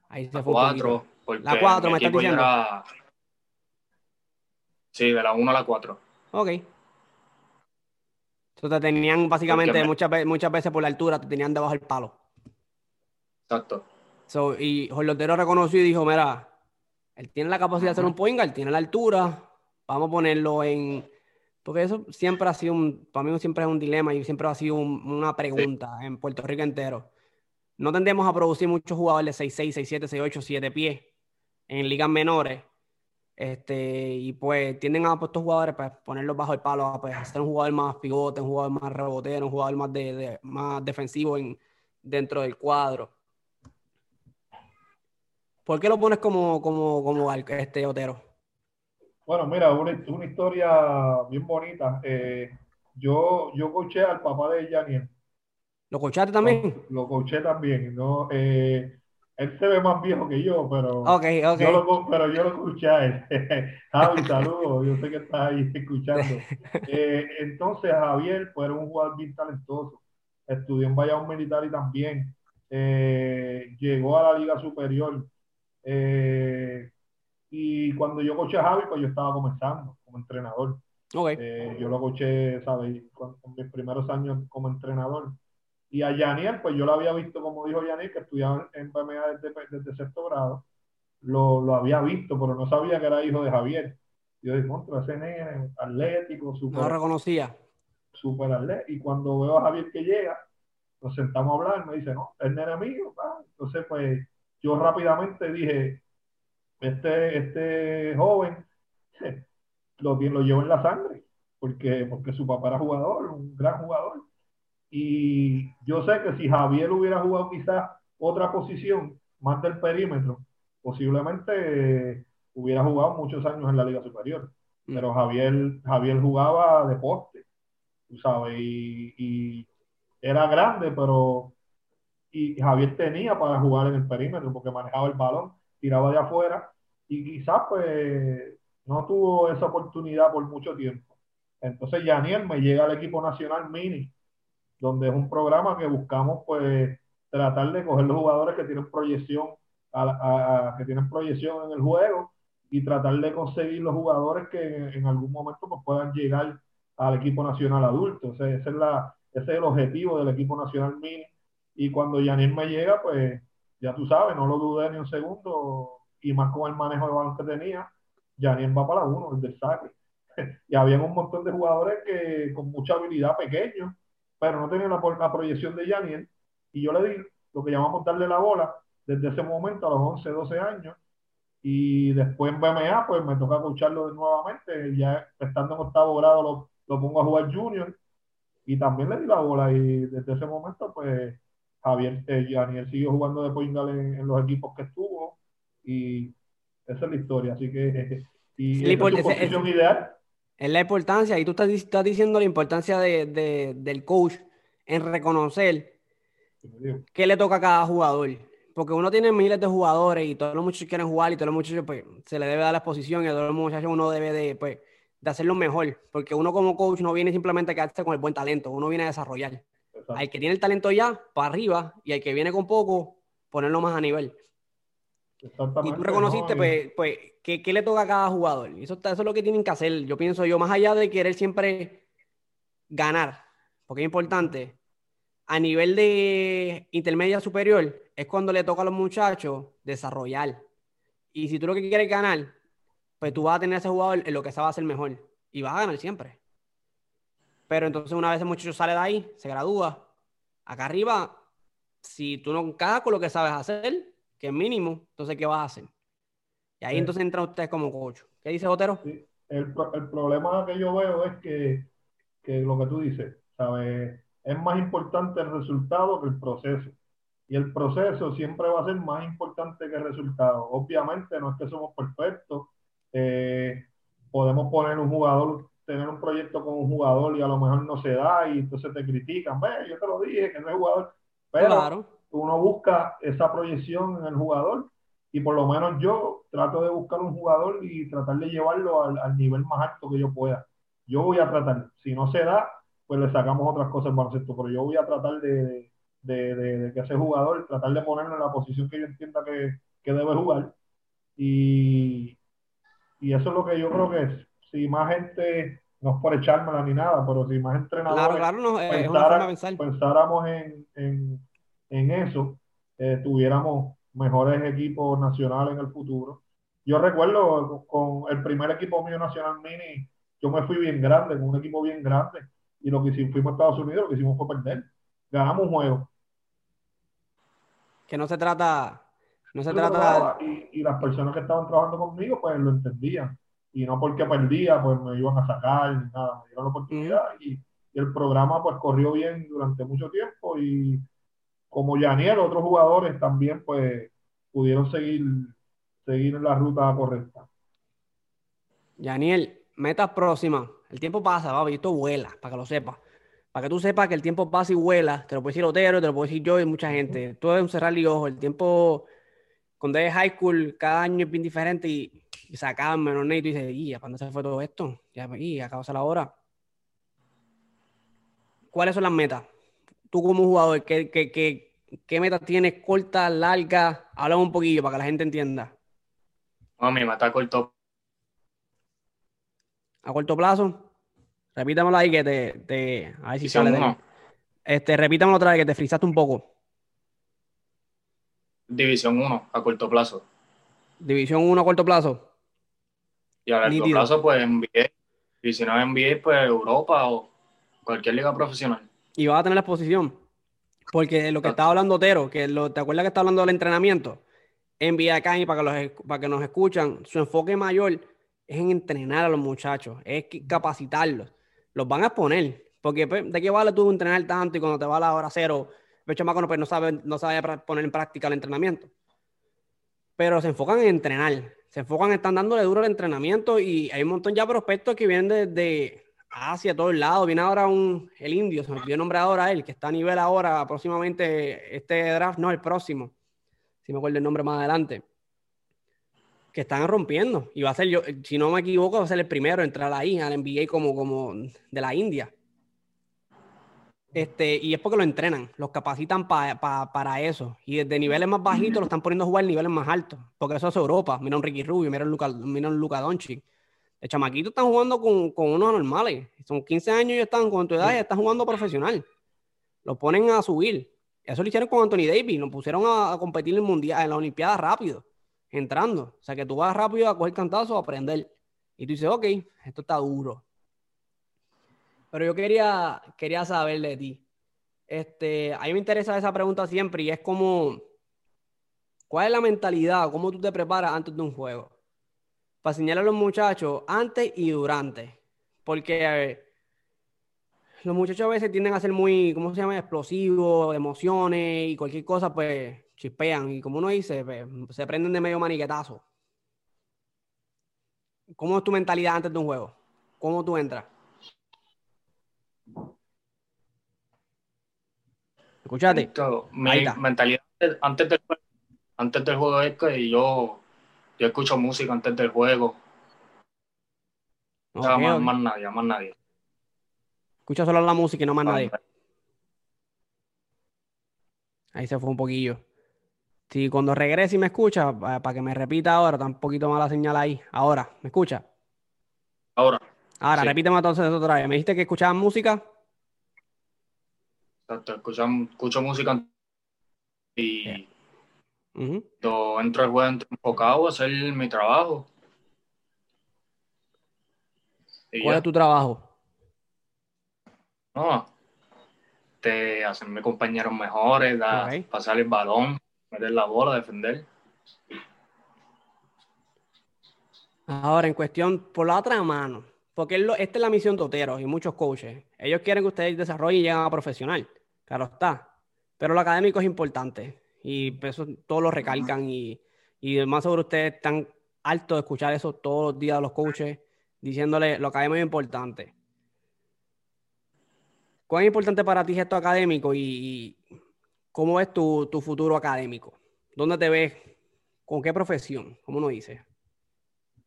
Ahí se fue. Cuatro la 4 me estás diciendo. Sí, de la 1 a la 4. Ok. Entonces te tenían básicamente muchas, muchas veces por la altura, te tenían debajo del palo. Exacto. So, y Jorlotero reconoció y dijo, mira, él tiene la capacidad de hacer un point guard, tiene la altura, vamos a ponerlo en... Porque eso siempre ha sido un, para mí siempre es un dilema y siempre ha sido una pregunta en Puerto Rico entero. No tendemos a producir muchos jugadores de 6'6, 6'7, 6'8, 7 pies en ligas menores. Este, y pues tienden a estos jugadores pues, ponerlos bajo el palo, pues hacer un jugador más pivote, un jugador más rebotero, un jugador más, de, más defensivo en, dentro del cuadro. ¿Por qué lo pones como, como, como este Otero? Bueno, mira, una, una historia bien bonita. Eh, yo, yo coché al papá de Janiel. ¿Lo cochaste también? Lo, lo coché también. ¿no? Eh, él se ve más viejo que yo, pero, Yo, lo, pero yo lo escuché a él. Javi, saludos, yo sé que estás ahí escuchando. Eh, entonces, Javier pues, era un jugador bien talentoso. Estudió en Bayamón Militar y también eh, llegó a la Liga Superior. Eh, y cuando yo coché a Javi, pues yo estaba comenzando como entrenador. yo lo coché, ¿sabes? En mis primeros años como entrenador. Y a Yaniel, pues yo lo había visto, como dijo Yaniel, que estudiaba en BMA desde, desde sexto grado. Lo, lo, había visto, pero no sabía que era hijo de Javier. Yo dije, contra ese nene, atlético, súper. No lo reconocía. Súper atlético. Y cuando veo a Javier que llega, nos sentamos a hablar, me dice, no, es nene mío. Entonces, pues yo rápidamente dije, este, este joven lo, lo llevo en la sangre, porque, porque su papá era jugador, un gran jugador. Y yo sé que si Javier hubiera jugado quizás otra posición, más del perímetro, posiblemente hubiera jugado muchos años en la Liga Superior. Mm. Pero Javier, Javier jugaba de poste, tú sabes, y, era grande, pero y Javier tenía para jugar en el perímetro porque manejaba el balón, tiraba de afuera y quizás pues no tuvo esa oportunidad por mucho tiempo. Entonces Yaniel me llega al equipo nacional mini, donde es un programa que buscamos pues tratar de coger los jugadores que tienen proyección a, que tienen proyección en el juego y tratar de conseguir los jugadores que en, algún momento pues, puedan llegar al equipo nacional adulto. ese, es la, ese es el objetivo del equipo nacional mini. Y cuando Yaniel me llega, pues ya tú sabes, no lo dudé ni un segundo, y más con el manejo de balón que tenía, Yaniel va para la uno, el del saque. y había un montón de jugadores que con mucha habilidad pequeños, pero no tenían la, proyección de Yaniel. Y yo le di lo que llamamos darle la bola desde ese momento a los 11, 12 años. Y después en BMA, pues me toca escucharlo nuevamente. Ya estando en octavo grado lo pongo a jugar junior. Y también le di la bola. Y desde ese momento, pues Javier, eh, Yaniel siguió jugando de point en, los equipos que estuvo. Y esa es la historia. Así que. Y es, posición ideal. Es la importancia, y tú estás, estás diciendo la importancia de, de, del coach en reconocer qué le toca a cada jugador. Porque uno tiene miles de jugadores y todos los muchachos quieren jugar y todos los muchachos pues, se le debe dar la exposición y a todos los muchachos uno debe de, pues, de hacerlo mejor. Porque uno como coach no viene simplemente a quedarse con el buen talento, uno viene a desarrollar. Hay que tiene el talento ya, para arriba, y hay que viene con poco, ponerlo más a nivel. Y tú reconociste, pues, pues ¿qué, le toca a cada jugador? Eso, eso es lo que tienen que hacer. Yo pienso yo, más allá de querer siempre ganar, porque es importante, a nivel de intermedia superior, es cuando le toca a los muchachos desarrollar. Y si tú lo que quieres ganar, pues tú vas a tener a ese jugador en lo que sabe hacer mejor. Y vas a ganar siempre. Pero entonces una vez el muchacho sale de ahí, se gradúa, acá arriba, si tú no encajas con lo que sabes hacer, que es mínimo, entonces, ¿qué vas a hacer? Y ahí entonces entra usted como coach. ¿Qué dice Otero? el, el, problema que yo veo es que, que lo que tú dices, ¿sabes? Es más importante el resultado que el proceso. Y el proceso siempre va a ser más importante que el resultado. Obviamente no es que somos perfectos. Eh, podemos poner un jugador, tener un proyecto con un jugador y a lo mejor no se da y entonces te critican. Ve, yo te lo dije que no es jugador. Pero claro uno busca esa proyección en el jugador y por lo menos yo trato de buscar un jugador y tratar de llevarlo al, nivel más alto que yo pueda. Yo voy a tratar, si no se da, pues le sacamos otras cosas en baloncesto, pero yo voy a tratar de, de, que ese jugador, tratar de ponerlo en la posición que yo entienda que, debe jugar. Y, y, eso es lo que yo creo que es. Si más gente, no es por echármela ni nada, pero si más entrenadores pensáramos en en eso, eh, tuviéramos mejores equipos nacionales en el futuro. Yo recuerdo con el primer equipo mío nacional mini, yo me fui bien grande, con un equipo bien grande, y lo que hicimos, fuimos a Estados Unidos, lo que hicimos fue perder. Ganamos un juego. Que no se trata, no se trata... Y, y, las personas que estaban trabajando conmigo, pues lo entendían. Y no porque perdía, pues me iban a sacar, ni nada, me dieron la oportunidad. y, y el programa pues corrió bien durante mucho tiempo y como Yaniel, otros jugadores también pues pudieron seguir, seguir en la ruta correcta. Yaniel, metas próximas. El tiempo pasa, va, y esto vuela, para que lo sepas. Para que tú sepas que el tiempo pasa y vuela, te lo puedo decir Otero, te lo puedo decir yo y mucha gente. Todo es un cerrar y ojo. El tiempo, cuando es high school, cada año es bien diferente y, se acaba en menor y dices, y ¿a dónde se fue todo esto? Ya, y acabas la hora. ¿Cuáles son las metas? tú como jugador, ¿qué, qué, qué, qué metas tienes? ¿Corta, larga? Háblame un poquillo para que la gente entienda. No, mi meta a corto. ¿A corto plazo? Repítamelo ahí que te, te a ver si sale de... Este, repítamelo otra vez que te frizaste un poco. División 1 a corto plazo. División 1 a corto plazo. Y a largo plazo, pues NBA. Y si no es NBA, pues Europa o cualquier liga profesional. Y vas a tener la exposición. Porque lo que estaba hablando Otero, que lo, ¿te acuerdas que está hablando del entrenamiento? NBA Academy, para que, los, para que nos escuchan, su enfoque mayor es en entrenar a los muchachos, es capacitarlos. Los van a exponer. Porque pues, ¿de qué vale tú entrenar tanto y cuando te va a la hora cero, el chamaco no, pues, no sabe, no sabe poner en práctica el entrenamiento? Pero se enfocan en entrenar. Se enfocan en están dándole duro al entrenamiento y hay un montón ya prospectos que vienen desde Asia, todos lados. Viene ahora un, el indio, se me olvidó el nombre ahora él, que está a nivel ahora, próximamente, este draft, no, el próximo, si me acuerdo el nombre más adelante, que están rompiendo. Y va a ser, yo, si no me equivoco, va a ser el primero en entrar ahí, al NBA como, como de la India. Este, y es porque lo entrenan, los capacitan pa- pa- para eso. Y desde niveles más bajitos lo están poniendo a jugar niveles más altos. Porque eso es Europa. Mira un Ricky Rubio, mira un Luca, mira un Luka Doncic. Chamaquito están jugando con, con unos normales. Son 15 años y están con tu edad y están jugando profesional. Lo ponen a subir. Eso lo hicieron con Anthony Davis. Lo pusieron a, competir en mundial, en la Olimpiada rápido, entrando. O sea que tú vas rápido a coger cantazos a aprender. Y tú dices, ok, esto está duro. Pero yo quería, quería saber de ti. Este, a mí me interesa esa pregunta siempre y es como, ¿cuál es la mentalidad? ¿Cómo tú te preparas antes de un juego? Para enseñarle a los muchachos antes y durante. Porque eh, los muchachos a veces tienden a ser muy, ¿cómo se llama? Explosivos, emociones y cualquier cosa, pues chispean. Y como uno dice, pues, se prenden de medio maniquetazo. ¿Cómo es tu mentalidad antes de un juego? ¿Cómo tú entras? Escúchate. Esto, mi mentalidad antes del, juego- antes del juego es que yo, yo escucho música antes del juego. O sea, Ok, más, más nadie, más nadie. Escucha solo la música y no más nadie. Ahí se fue un poquillo. Si cuando regrese y me escucha, para que me repita ahora, está un poquito mala señal ahí. Ahora, ¿me escucha? Ahora, Ahora, Sí. repíteme entonces eso otra vez. ¿Me dijiste que escuchaban música? Exacto, escucho, escucho música y yo entro al juego entro enfocado a hacer mi trabajo. Y ¿Cuál ya, es tu trabajo? no, te hacerme compañeros mejores, da- pasar el balón, meter la bola, defender. Ahora, en cuestión, por la otra mano, porque lo- esta es la misión de Otero y muchos coaches. Ellos quieren que ustedes desarrollen y lleguen a profesional. Claro está. Pero lo académico es importante. Y eso todos lo recalcan. Y, y más sobre ustedes están hartos de escuchar eso todos los días a los coaches, diciéndole lo académico es importante. ¿Cuán importante para ti es esto académico y, y cómo ves tu, tu futuro académico? ¿Dónde te ves? ¿Con qué profesión? ¿Cómo uno dice?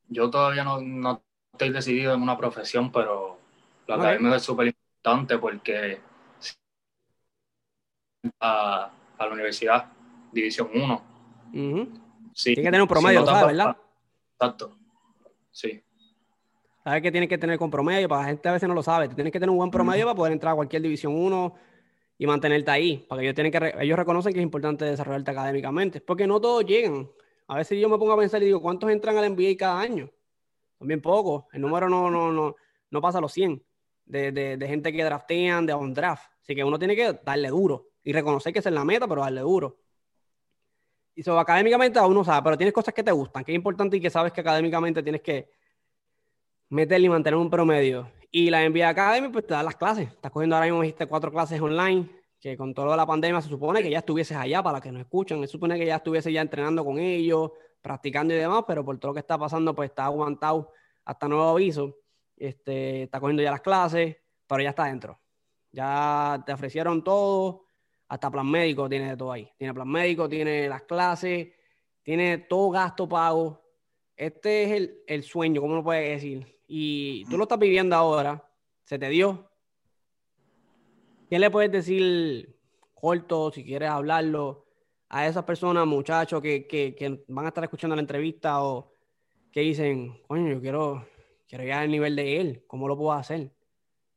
Yo todavía no, no estoy decidido en una profesión, pero lo académico es súper importante porque a, a la universidad, División 1. Ujú. Sí, Tiene que tener un promedio, no sabes, ¿verdad? Exacto. Sí, Sabes que tienes que tener con promedio, para la gente a veces no lo sabe. Tú tienes que tener un buen promedio para poder entrar a cualquier división 1 y mantenerte ahí. Porque ellos tienen que re- ellos reconocen que es importante desarrollarte académicamente. Porque no todos llegan. A veces yo me pongo a pensar y digo, ¿cuántos entran al NBA cada año? Son bien pocos. El número no, no, no, no pasa a los 100 de, de, de gente que draftean de on draft. Así que uno tiene que darle duro y reconocer que esa es la meta, pero darle duro. Y sobre académicamente aún no sabe, pero tienes cosas que te gustan, que es importante y que sabes que académicamente tienes que meterle y mantener un promedio. Y la NBA Academy, pues te da las clases. Estás cogiendo ahora mismo, dijiste, cuatro clases online, que con todo lo de la pandemia se supone que ya estuvieses allá, para que nos escuchan, se supone que ya estuviese ya entrenando con ellos, practicando y demás, pero por todo lo que está pasando, pues está aguantado hasta nuevo aviso. Este, está cogiendo ya las clases, pero ya está dentro. Ya te ofrecieron todo, hasta plan médico tiene de todo ahí. Tiene plan médico, tiene las clases, tiene todo gasto pago. Este es el, el sueño, ¿cómo lo puedes decir? Y tú lo estás viviendo ahora, se te dio. ¿Qué le puedes decir corto, si quieres hablarlo, a esas personas, muchachos, que, que, van a estar escuchando la entrevista o que dicen, coño, yo quiero, quiero llegar al nivel de él, ¿cómo lo puedo hacer?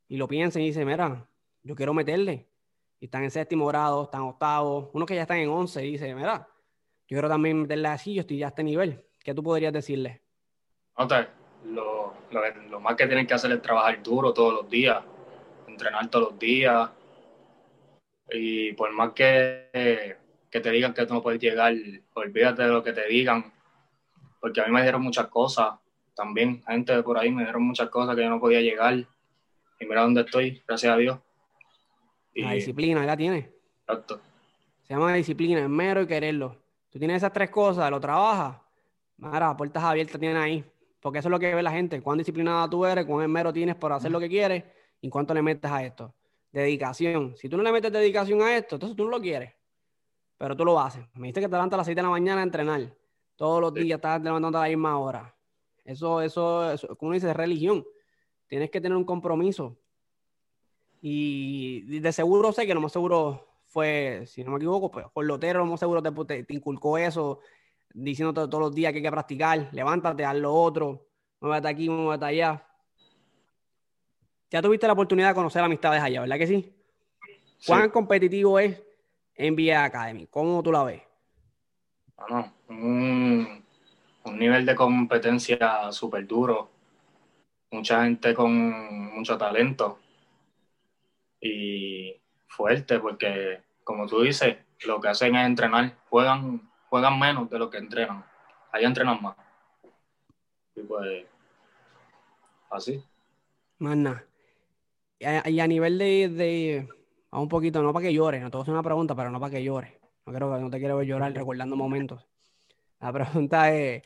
Y lo piensan y dicen, mira, yo quiero meterle. Y están en séptimo grado, están octavo, unos que ya están en once, y dice, mira, yo quiero también meterle así, yo estoy ya a este nivel. ¿Qué tú podrías decirle? lo, lo, más que tienen que hacer es trabajar duro todos los días, entrenar todos los días. Y por más que, que te digan que tú no puedes llegar, olvídate de lo que te digan, porque a mí me dieron muchas cosas también, gente de por ahí me dieron muchas cosas que yo no podía llegar. Y mira dónde estoy, gracias a Dios. La disciplina, ya tiene. Exacto. Se llama disciplina, es mero y quererlo. Tú tienes esas tres cosas, lo trabajas, mira, puertas abiertas tienes ahí. Porque eso es lo que ve la gente. Cuán disciplinada tú eres, cuán mero tienes por hacer lo que quieres y cuánto le metes a esto. Dedicación. Si tú no le metes dedicación a esto, entonces tú no lo quieres. Pero tú lo haces. Me dijiste que te levantas a las 6 de la mañana a entrenar. Todos los días estás levantando a la misma hora. Eso, eso, eso, como dice, es religión. Tienes que tener un compromiso. Y de seguro sé que lo más seguro fue, si no me equivoco, pues por Lotero lo más seguro te, te, inculcó eso, diciéndote todos los días que hay que practicar, levántate, haz lo otro, muévete aquí, muévete allá. Ya tuviste la oportunidad de conocer amistades allá, ¿verdad que sí? ¿Cuán competitivo es NBA Academy? ¿Cómo tú la ves? Bueno, un, un nivel de competencia súper duro. Mucha gente con mucho talento. Y fuerte, porque como tú dices, lo que hacen es entrenar. Juegan, juegan menos de lo que entrenan. Allá entrenan más. Y pues, así. Más nada. Y a, nivel de, de, a un poquito, no para que llores, no te voy a hacer una pregunta, pero no para que llores. No creo que no te quiero ver llorar recordando momentos. La pregunta es,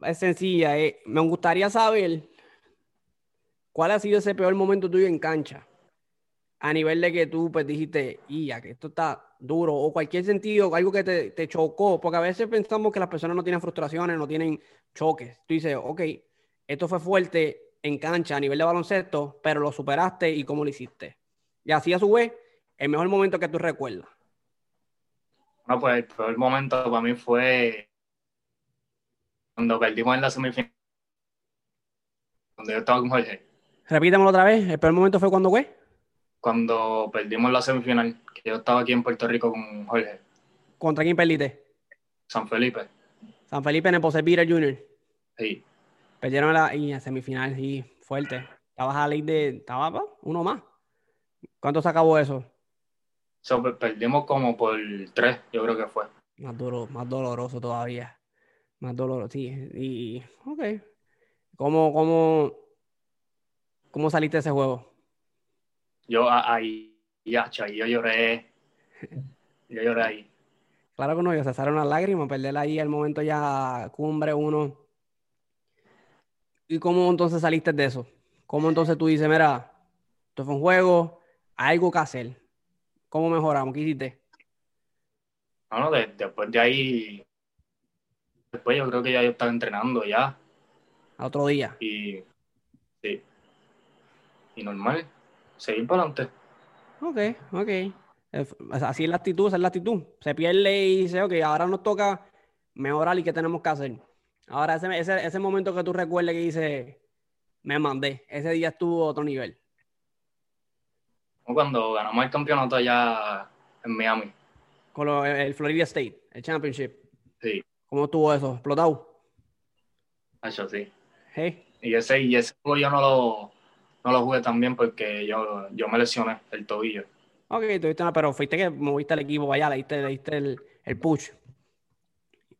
es sencilla. Eh. Me gustaría saber cuál ha sido ese peor momento tuyo en cancha. A nivel de que tú pues dijiste, ya que esto está duro, o cualquier sentido, algo que te, te, chocó, porque a veces pensamos que las personas no tienen frustraciones, no tienen choques. Tú dices, ok, esto fue fuerte en cancha a nivel de baloncesto, pero lo superaste y cómo lo hiciste. Y así a su vez, el mejor momento que tú recuerdas. No, pues el peor momento para mí fue cuando perdimos en la semifinal. Cuando yo estaba con Jorge. Repítemelo otra vez. ¿El peor momento fue cuando fue? Cuando perdimos la semifinal, que yo estaba aquí en Puerto Rico con Jorge. ¿Contra quién perdiste? San Felipe. San Felipe en el Jose Peter Jr. Sí. Perdieron la y semifinal, sí, fuerte. Estabas a la ley de. Estaba uno más. ¿Cuánto se acabó eso? So, perdimos como por tres, yo creo que fue. Más duro, más doloroso todavía. Más dolor, sí. Y, ok. ¿Cómo, cómo, cómo saliste de ese juego? Yo ahí, ya, yo lloré. Yo lloré ahí. Claro que no, yo cesaron las lágrimas, perder ahí el momento ya cumbre uno. ¿Y cómo entonces saliste de eso? ¿Cómo entonces tú dices, mira, esto fue un juego, hay algo que hacer? ¿Cómo mejoramos? ¿Qué hiciste? Bueno, después de ahí Después yo creo que ya yo estaba entrenando ya. A otro día. Y sí. Y normal. Seguir para adelante. Ok, ok. Así es la actitud, esa es la actitud. Se pierde y dice, ok, ahora nos toca mejorar y qué tenemos que hacer. Ahora ese, ese, ese momento que tú recuerdes que dice, me mandé, ese día estuvo a otro nivel. Cuando ganamos el campeonato allá en Miami. Con el Florida State, el Championship. Sí. ¿Cómo estuvo eso? ¿Explotado? Eso sí. ¿Hey? Y ese, y ese yo no lo, no lo jugué también porque yo, yo me lesioné el tobillo. Ok, tuviste una, pero fuiste que moviste el equipo allá, le diste, le diste el, el, push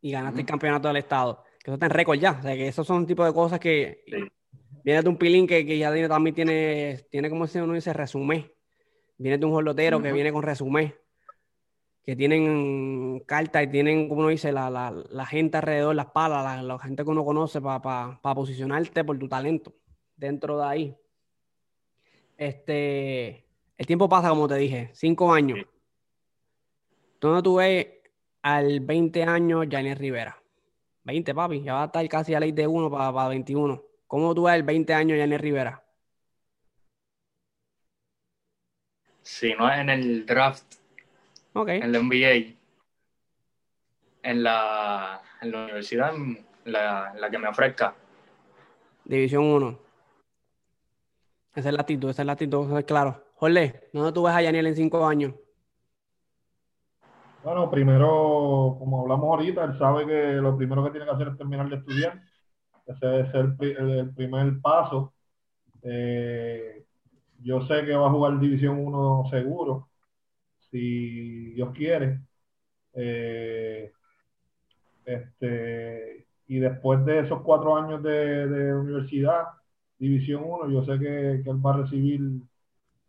y ganaste el campeonato del estado. Que eso está en récord ya. O sea, que esos son tipo de cosas que viene de un pilín que, que ya tiene, también tiene, tiene como si uno dice resumen. Viene de un jorlotero que viene con resumen que tienen cartas y tienen, como uno dice, la, la, la gente alrededor, las palas, la, gente que uno conoce para posicionarte por tu talento dentro de ahí. Este, el tiempo pasa, como te dije, cinco años. ¿Dónde tú ves al 20 años Janet Rivera? 20, papi, ya va a estar casi a ley de uno para, para 21. ¿Cómo tú ves el 20 años Janet Rivera? Si no es en el draft en la NBA. En la, en la universidad, la, la que me ofrezca. División 1. Esa es la actitud, esa es la actitud, claro. Jorge, ¿dónde tú ves a Yaniel en cinco años? Bueno, primero, como hablamos ahorita, él sabe que lo primero que tiene que hacer es terminar de estudiar. Ese es el, el primer paso. Eh, yo sé que va a jugar División 1 seguro, si Dios quiere. Eh, este, y después de esos cuatro años de, universidad, División 1, yo sé que, él va a recibir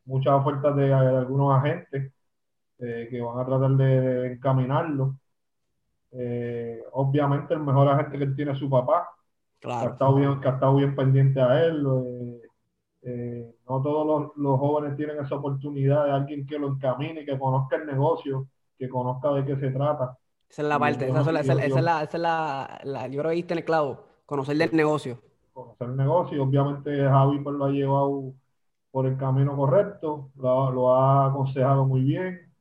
muchas ofertas de, algunos agentes eh, que van a tratar de, encaminarlo. Eh, obviamente el mejor agente que él tiene es su papá, claro. que, ha estado bien, que ha estado bien pendiente a él. Eh, no todos los, jóvenes tienen esa oportunidad de alguien que lo encamine, que conozca el negocio, que conozca de qué se trata. Esa es la parte, esa, es la, la, yo creo que diste en el clavo, conocer del negocio. Conocer el negocio, obviamente Javi pues, lo ha llevado por el camino correcto, lo, ha aconsejado muy bien.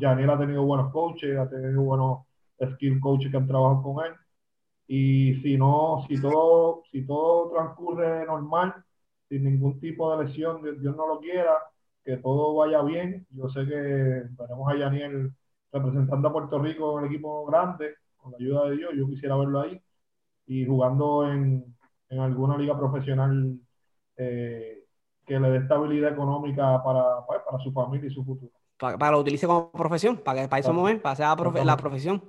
Janiel ha tenido buenos coaches, ha tenido buenos skill coaches que han trabajado con él. Y si no, si todo, si todo transcurre normal, sin ningún tipo de lesión, Dios no lo quiera, que todo vaya bien. Yo sé que tenemos a Yaniel representando a Puerto Rico en el equipo grande, con la ayuda de Dios, yo quisiera verlo ahí, y jugando en, alguna liga profesional eh, que le dé estabilidad económica para, pues, para, su familia y su futuro. Para, que lo utilice como profesión, para que para eso mueve, para hacer la, profesión.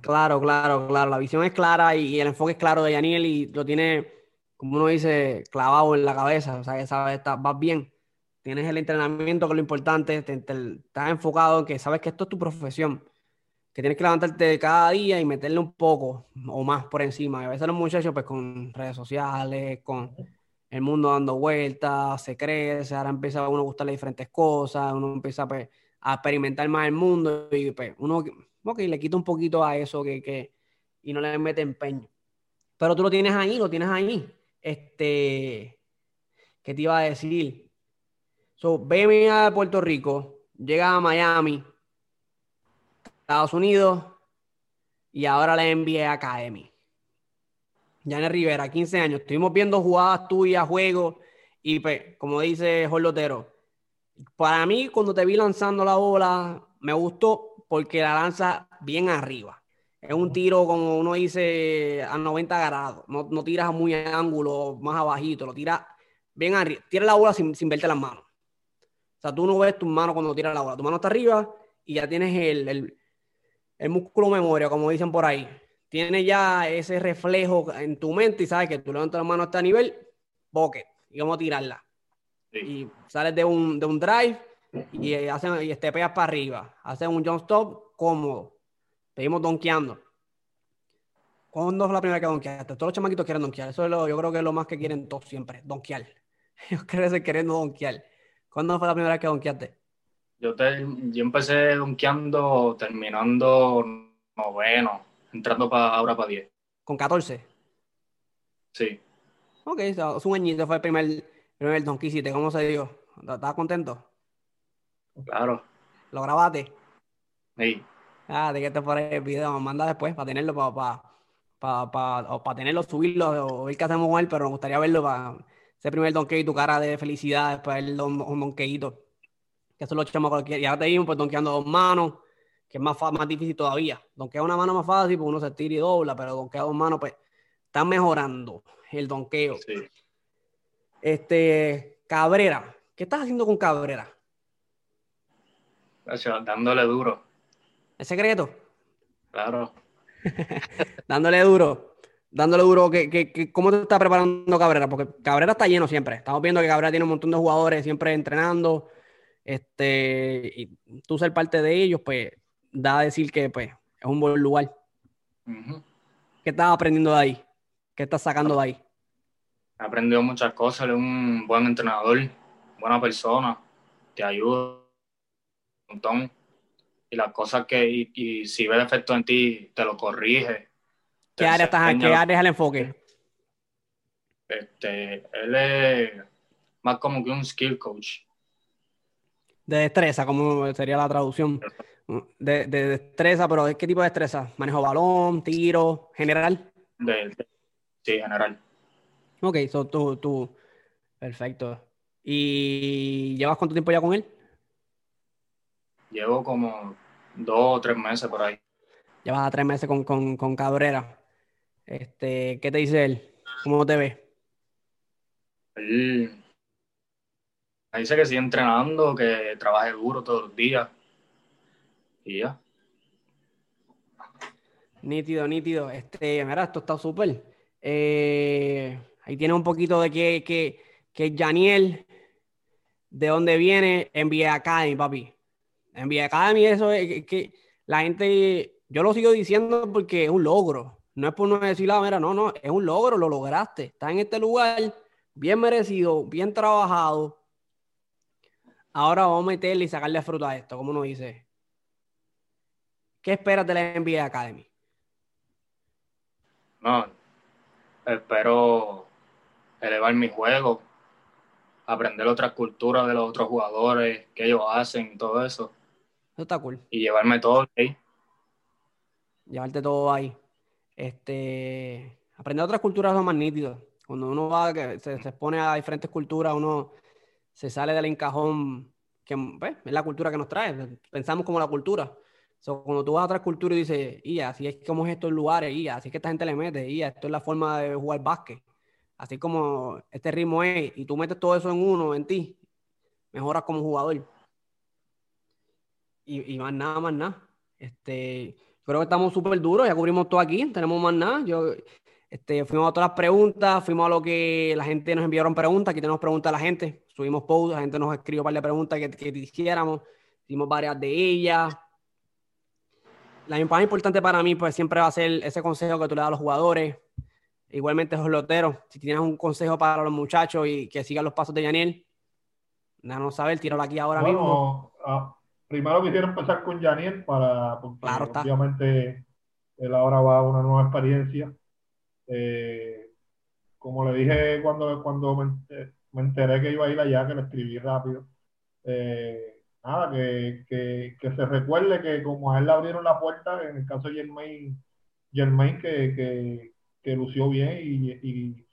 Claro, claro, claro. La visión es clara y, el enfoque es claro de Yaniel y lo tiene, como uno dice, clavado en la cabeza. O sea, que sabe, está, vas bien tienes el entrenamiento, que es lo importante, estás enfocado en que sabes que esto es tu profesión, que tienes que levantarte cada día y meterle un poco o más por encima. Y a veces los muchachos, pues con redes sociales, con el mundo dando vueltas, se crece, ahora empieza a uno a gustarle diferentes cosas, uno empieza pues, a experimentar más el mundo y pues, uno okay, le quita un poquito a eso que, y no le mete empeño. Pero tú lo tienes ahí, lo tienes ahí. Este, ¿qué te iba a decir? So, de Puerto Rico, llega a Miami, Estados Unidos, y ahora la NBA Academy. Janet Rivera, 15 años. Estuvimos viendo jugadas tuyas, juegos, y pues, como dice Jorge Lotero, para mí, cuando te vi lanzando la bola, me gustó porque la lanza bien arriba. Es un tiro, como uno dice, a 90 grados. No, no tiras muy ángulo, más abajito, lo tiras bien arriba. Tira la bola sin, sin verte las manos. O sea, tú no ves tu mano cuando tiras la bola. Tu mano está arriba y ya tienes el, músculo memoria, como dicen por ahí. Tienes ya ese reflejo en tu mente y sabes que tú levantas la mano a este nivel, pocket, y vamos a tirarla. Y sales de un, de un drive y, hacen, y estepeas para arriba. Haces un jump stop cómodo. Seguimos donkeando. ¿Cuándo fue la primera que donkeaste? Todos los chamaquitos quieren donkear. Eso es lo, yo creo que es lo más que quieren todos siempre, donkear. Ellos crecen queriendo donkear. ¿Cuándo fue la primera vez que donkeaste? Yo, te, yo empecé donkeando terminando noveno, entrando para ahora para 10. ¿Con 14? Sí. Ok, es un añito, fue el primer, primer ¿Cómo se dio? ¿Estabas contento? Claro. ¿Lo grabaste? Sí. Ah, de que te por el video, me manda después para tenerlo, para, para, para, para, tenerlo, subirlo, o ver qué hacemos con él, pero me gustaría verlo para ese primer donkey, tu cara de felicidad después el un donkeito. Que eso lo echamos cualquier. Y ahora te dimos pues donkeando dos manos, que es más, más difícil todavía. Donkea una mano más fácil, porque uno se tira y dobla, pero donkea dos manos, pues está mejorando el donkeo. Sí. Este, Cabrera, ¿qué estás haciendo con Cabrera? Gracias, dándole duro. ¿Es secreto? Claro. dándole duro dándole duro, que, ¿cómo te está preparando Cabrera? Porque Cabrera está lleno siempre. Estamos viendo que Cabrera tiene un montón de jugadores siempre entrenando. Este, y tú ser parte de ellos, pues da a decir que pues, es un buen lugar. ¿Qué estás aprendiendo de ahí? ¿Qué estás sacando de ahí? He aprendido muchas cosas, es un buen entrenador, buena persona, te ayuda un montón. Y las cosas que, y si ve defecto en ti, te lo corrige ¿Qué área, estás, ¿Qué área es el enfoque? Este, él es más como que un skill coach. De destreza, como sería la traducción. De, destreza, pero ¿qué tipo de destreza? ¿Manejo balón, tiro, general? sí, general. Ok, so tú, tú, perfecto. ¿Y llevas cuánto tiempo ya con él? Llevo como dos o tres meses por ahí. Llevas tres meses con, con, con Cabrera. Este, ¿Qué te dice él? ¿Cómo te ve? Él me dice que sigue entrenando, que trabaje duro todos los días. Y ya. Nítido, nítido. Este, mira, esto está súper. Eh, ahí tiene un poquito de que, que, que Janiel, de dónde viene, NBA Academy, papi. NBA Academy, eso es que, la gente, yo lo sigo diciendo porque es un logro. No es por no decir la mera, no, no, es un logro, lo lograste. Estás en este lugar, bien merecido, bien trabajado. Ahora vamos a meterle y sacarle fruta a esto, como uno dice. ¿Qué esperas de la NBA Academy? No, espero elevar mi juego, aprender otras culturas de los otros jugadores, qué ellos hacen, todo eso. Eso está cool. Y llevarme todo ahí. Llevarte todo ahí. Este, aprender otras culturas es lo más nítido. Cuando uno va, se, se expone a diferentes culturas, uno se sale del encajón que pues, es la cultura que nos trae. Pensamos como la cultura. cuando tú vas a otra cultura y dices, y así es como es estos lugares, y así es que esta gente le mete, y esto es la forma de jugar básquet, así como este ritmo es, y tú metes todo eso en uno, en ti, mejoras como jugador. Y, y más nada, más nada. Este, creo que estamos súper duros, ya cubrimos todo aquí, tenemos más nada. Yo, este, fuimos a todas las preguntas, fuimos a lo que la gente nos enviaron preguntas, aquí tenemos preguntas a la gente, subimos posts, la gente nos escribió un par de preguntas que, que hiciéramos, hicimos varias de ellas. La más importante para mí, pues siempre va a ser ese consejo que tú le das a los jugadores, igualmente los loteros. Si tienes un consejo para los muchachos y que sigan los pasos de Yaniel, no saber, tíralo aquí ahora mismo. Ah, primero quisiera empezar con Yaniel para, porque obviamente él ahora va a una nueva experiencia eh, como le dije cuando, cuando me, enteré que iba a ir allá, que le escribí rápido, eh, nada, que, se recuerde que como a él le abrieron la puerta, en el caso de Germain, Germain que, que, lució bien y,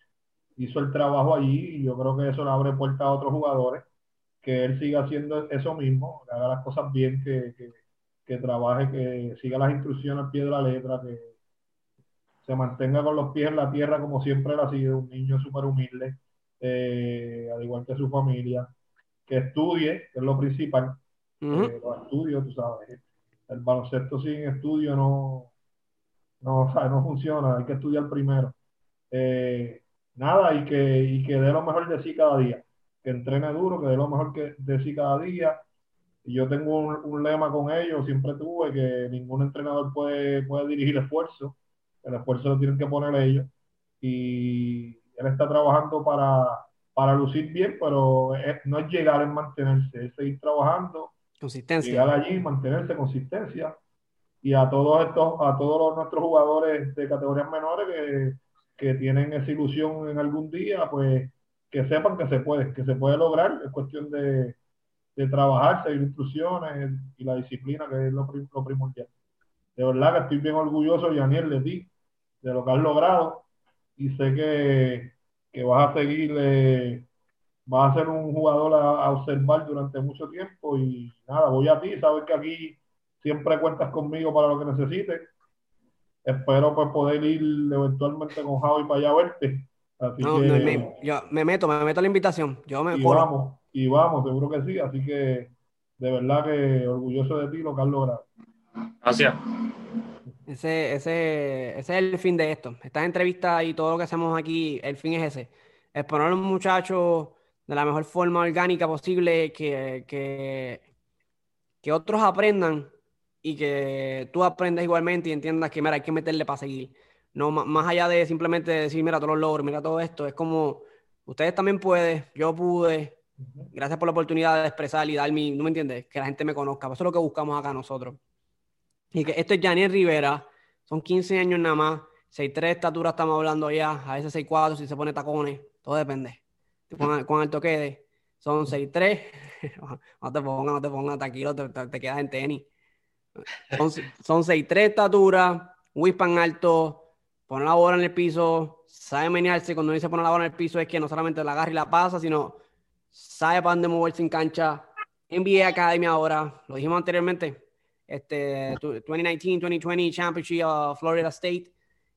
hizo el trabajo allí, y yo creo que eso le abre puerta a otros jugadores, que él siga haciendo eso mismo, que haga las cosas bien, que, que trabaje, que siga las instrucciones al pie de la letra, que se mantenga con los pies en la tierra como siempre él ha sido, un niño súper humilde, eh, al igual que su familia, que estudie, que es lo principal, eh, los estudios, tú sabes, el baloncesto sin estudio no, no, no funciona, hay que estudiar primero. Eh, nada, y que, y que dé lo mejor de sí cada día, que entrene duro, que dé lo mejor que de sí cada día. Y yo tengo un, un lema con ellos, siempre tuve, que ningún entrenador puede, puede dirigir esfuerzo, el esfuerzo lo tienen que poner ellos. Y él está trabajando para, para lucir bien, pero no es llegar en mantenerse, es seguir trabajando. Consistencia. Llegar allí, mantenerse, consistencia. Y a todos estos, a todos nuestros jugadores de categorías menores que, que tienen esa ilusión en algún día, pues que sepan que se puede, que se puede lograr. Es cuestión de, de trabajar, seguir instrucciones y la disciplina, que es lo, lo primordial. De verdad que estoy bien orgulloso, Yaniel, de ti, de lo que has logrado y sé que, que vas a seguir, eh, vas a ser un jugador a, observar durante mucho tiempo y nada, voy a ti, sabes que aquí siempre cuentas conmigo para lo que necesites. Espero pues poder ir eventualmente con Javi para allá verte. Así que, me, yo me meto, me meto la invitación. Yo me y vamos, y vamos, seguro que sí. Así que de verdad que orgulloso de ti lo que has logrado. Gracias. Ese, ese, ese es el fin de esto. Estas entrevistas y todo lo que hacemos aquí, el fin es ese. Exponer a los muchachos de la mejor forma orgánica posible, que, que, que otros aprendan y que tú aprendas igualmente y entiendas que, mira, hay que meterle para seguir. No, más allá de simplemente decir, mira todos los logros, mira todo esto, es como, ustedes también pueden, yo pude, gracias por la oportunidad de expresar y dar mi, ¿no me entiendes? Que la gente me conozca, eso es lo que buscamos acá nosotros. Y que esto es Janiel Rivera, son 15 años nada más, 6'3 estatura estamos hablando ya, a veces 6'4 si se pone tacones, todo depende. Con, alto quede, son 6'3, no te pongas, no te pongas, tranquilo, te, quedas en tenis. Son, son 6'3 estatura, whispan alto, pone la bola en el piso, sabe menearse, cuando dice poner la bola en el piso es que no solamente la agarra y la pasa, sino sabe para dónde moverse en cancha. NBA Academy ahora, lo dijimos anteriormente, este 2019-2020 Championship of Florida State.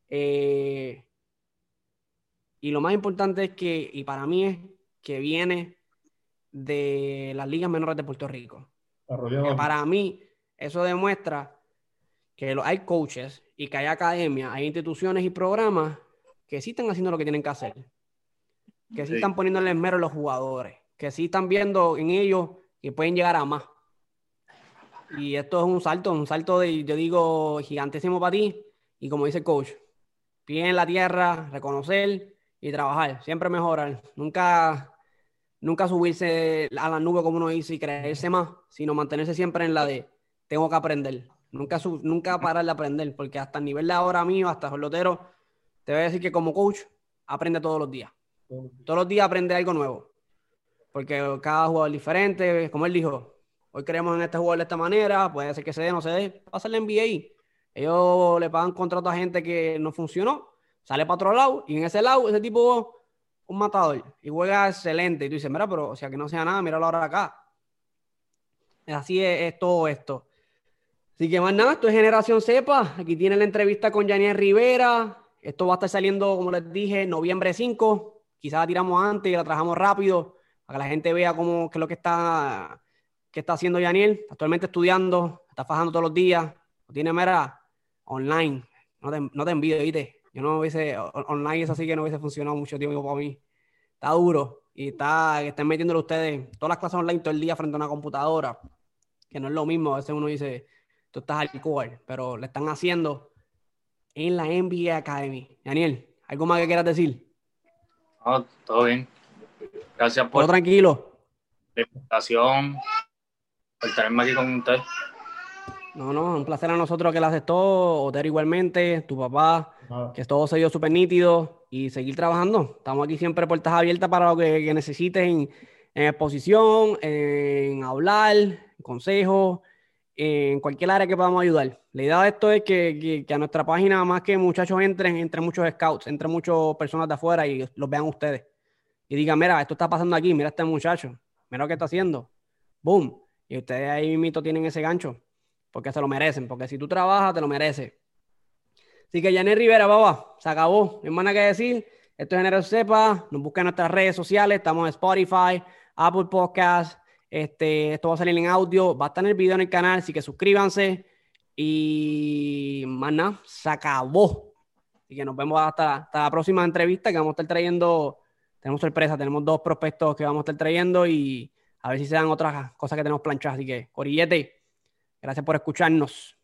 Eh, y lo más importante es que, y para mí es que viene de las ligas menores de Puerto Rico. para mí, eso demuestra que hay coaches y que hay academias, hay instituciones y programas que sí están haciendo lo que tienen que hacer. Que sí, están poniéndole mero a los jugadores. Que sí están viendo en ellos que pueden llegar a más. Y esto es un salto, un salto de, yo digo, gigantísimo para ti. Y como dice el coach, pie en la tierra, reconocer y trabajar. Siempre mejorar. Nunca, nunca subirse a la nube como uno dice y creerse más, sino mantenerse siempre en la de tengo que aprender. Nunca, nunca parar de aprender, porque hasta el nivel de ahora mío, hasta Jorlotero, te voy a decir que como coach, aprende todos los días. Todos los días aprende algo nuevo. Porque cada jugador es diferente. Como él dijo, hoy creemos en este jugador de esta manera, puede ser que se dé, no se dé. Pasa el NBA. Ellos le pagan contrato a gente que no funcionó, sale para otro lado, y en ese lado, ese tipo, un matador, y juega excelente. Y tú dices, mira, pero o sea que no sea nada, míralo ahora acá. Así es, todo esto. Así que más nada, esto es Generación Cepa. Aquí tiene la entrevista con Janiel Rivera. Esto va a estar saliendo, como les dije, noviembre 5. Quizás la tiramos antes y la trabajamos rápido para que la gente vea cómo, qué es lo que está, qué está haciendo Yaniel. Actualmente estudiando, está fajando todos los días. Tiene mera online. No te, no te envío, ¿viste? Yo no hubiese, online es así que no hubiese funcionado mucho tiempo para mí. Está duro y está, que estén metiéndolo ustedes todas las clases online todo el día frente a una computadora, que no es lo mismo. A veces uno dice, tú estás al core, pero le están haciendo en la NBA Academy. Daniel, ¿algo más que quieras decir? No, todo bien. Gracias por. Todo tranquilo. La invitación, por tenerme aquí con usted. No, no, un placer a nosotros que la aceptó, Otero igualmente, tu papá, que todo se dio súper nítido y seguir trabajando. Estamos aquí siempre puertas abiertas para lo que, que necesites en, en, exposición, en hablar, en consejos, en cualquier área que podamos ayudar. La idea de esto es que, a nuestra página, más que muchachos entren, entre muchos scouts, entre muchas personas de afuera y los vean ustedes. Y digan, mira, esto está pasando aquí, mira este muchacho, mira lo que está haciendo. Boom. Y ustedes ahí mismo tienen ese gancho, porque se lo merecen, porque si tú trabajas, te lo mereces. Así que Janet Rivera, baba, se acabó. No hay más que decir. Esto es Género Sepa. Nos buscan en nuestras redes sociales. Estamos en Spotify, Apple Podcasts, este, esto va a salir en audio, va a estar en el video en el canal, así que suscríbanse. Y más nada, se acabó. Así que nos vemos hasta, la próxima entrevista que vamos a estar trayendo. Tenemos sorpresa, tenemos dos prospectos que vamos a estar trayendo y a ver si se dan otras cosas que tenemos planchadas. Así que, Corillete, gracias por escucharnos.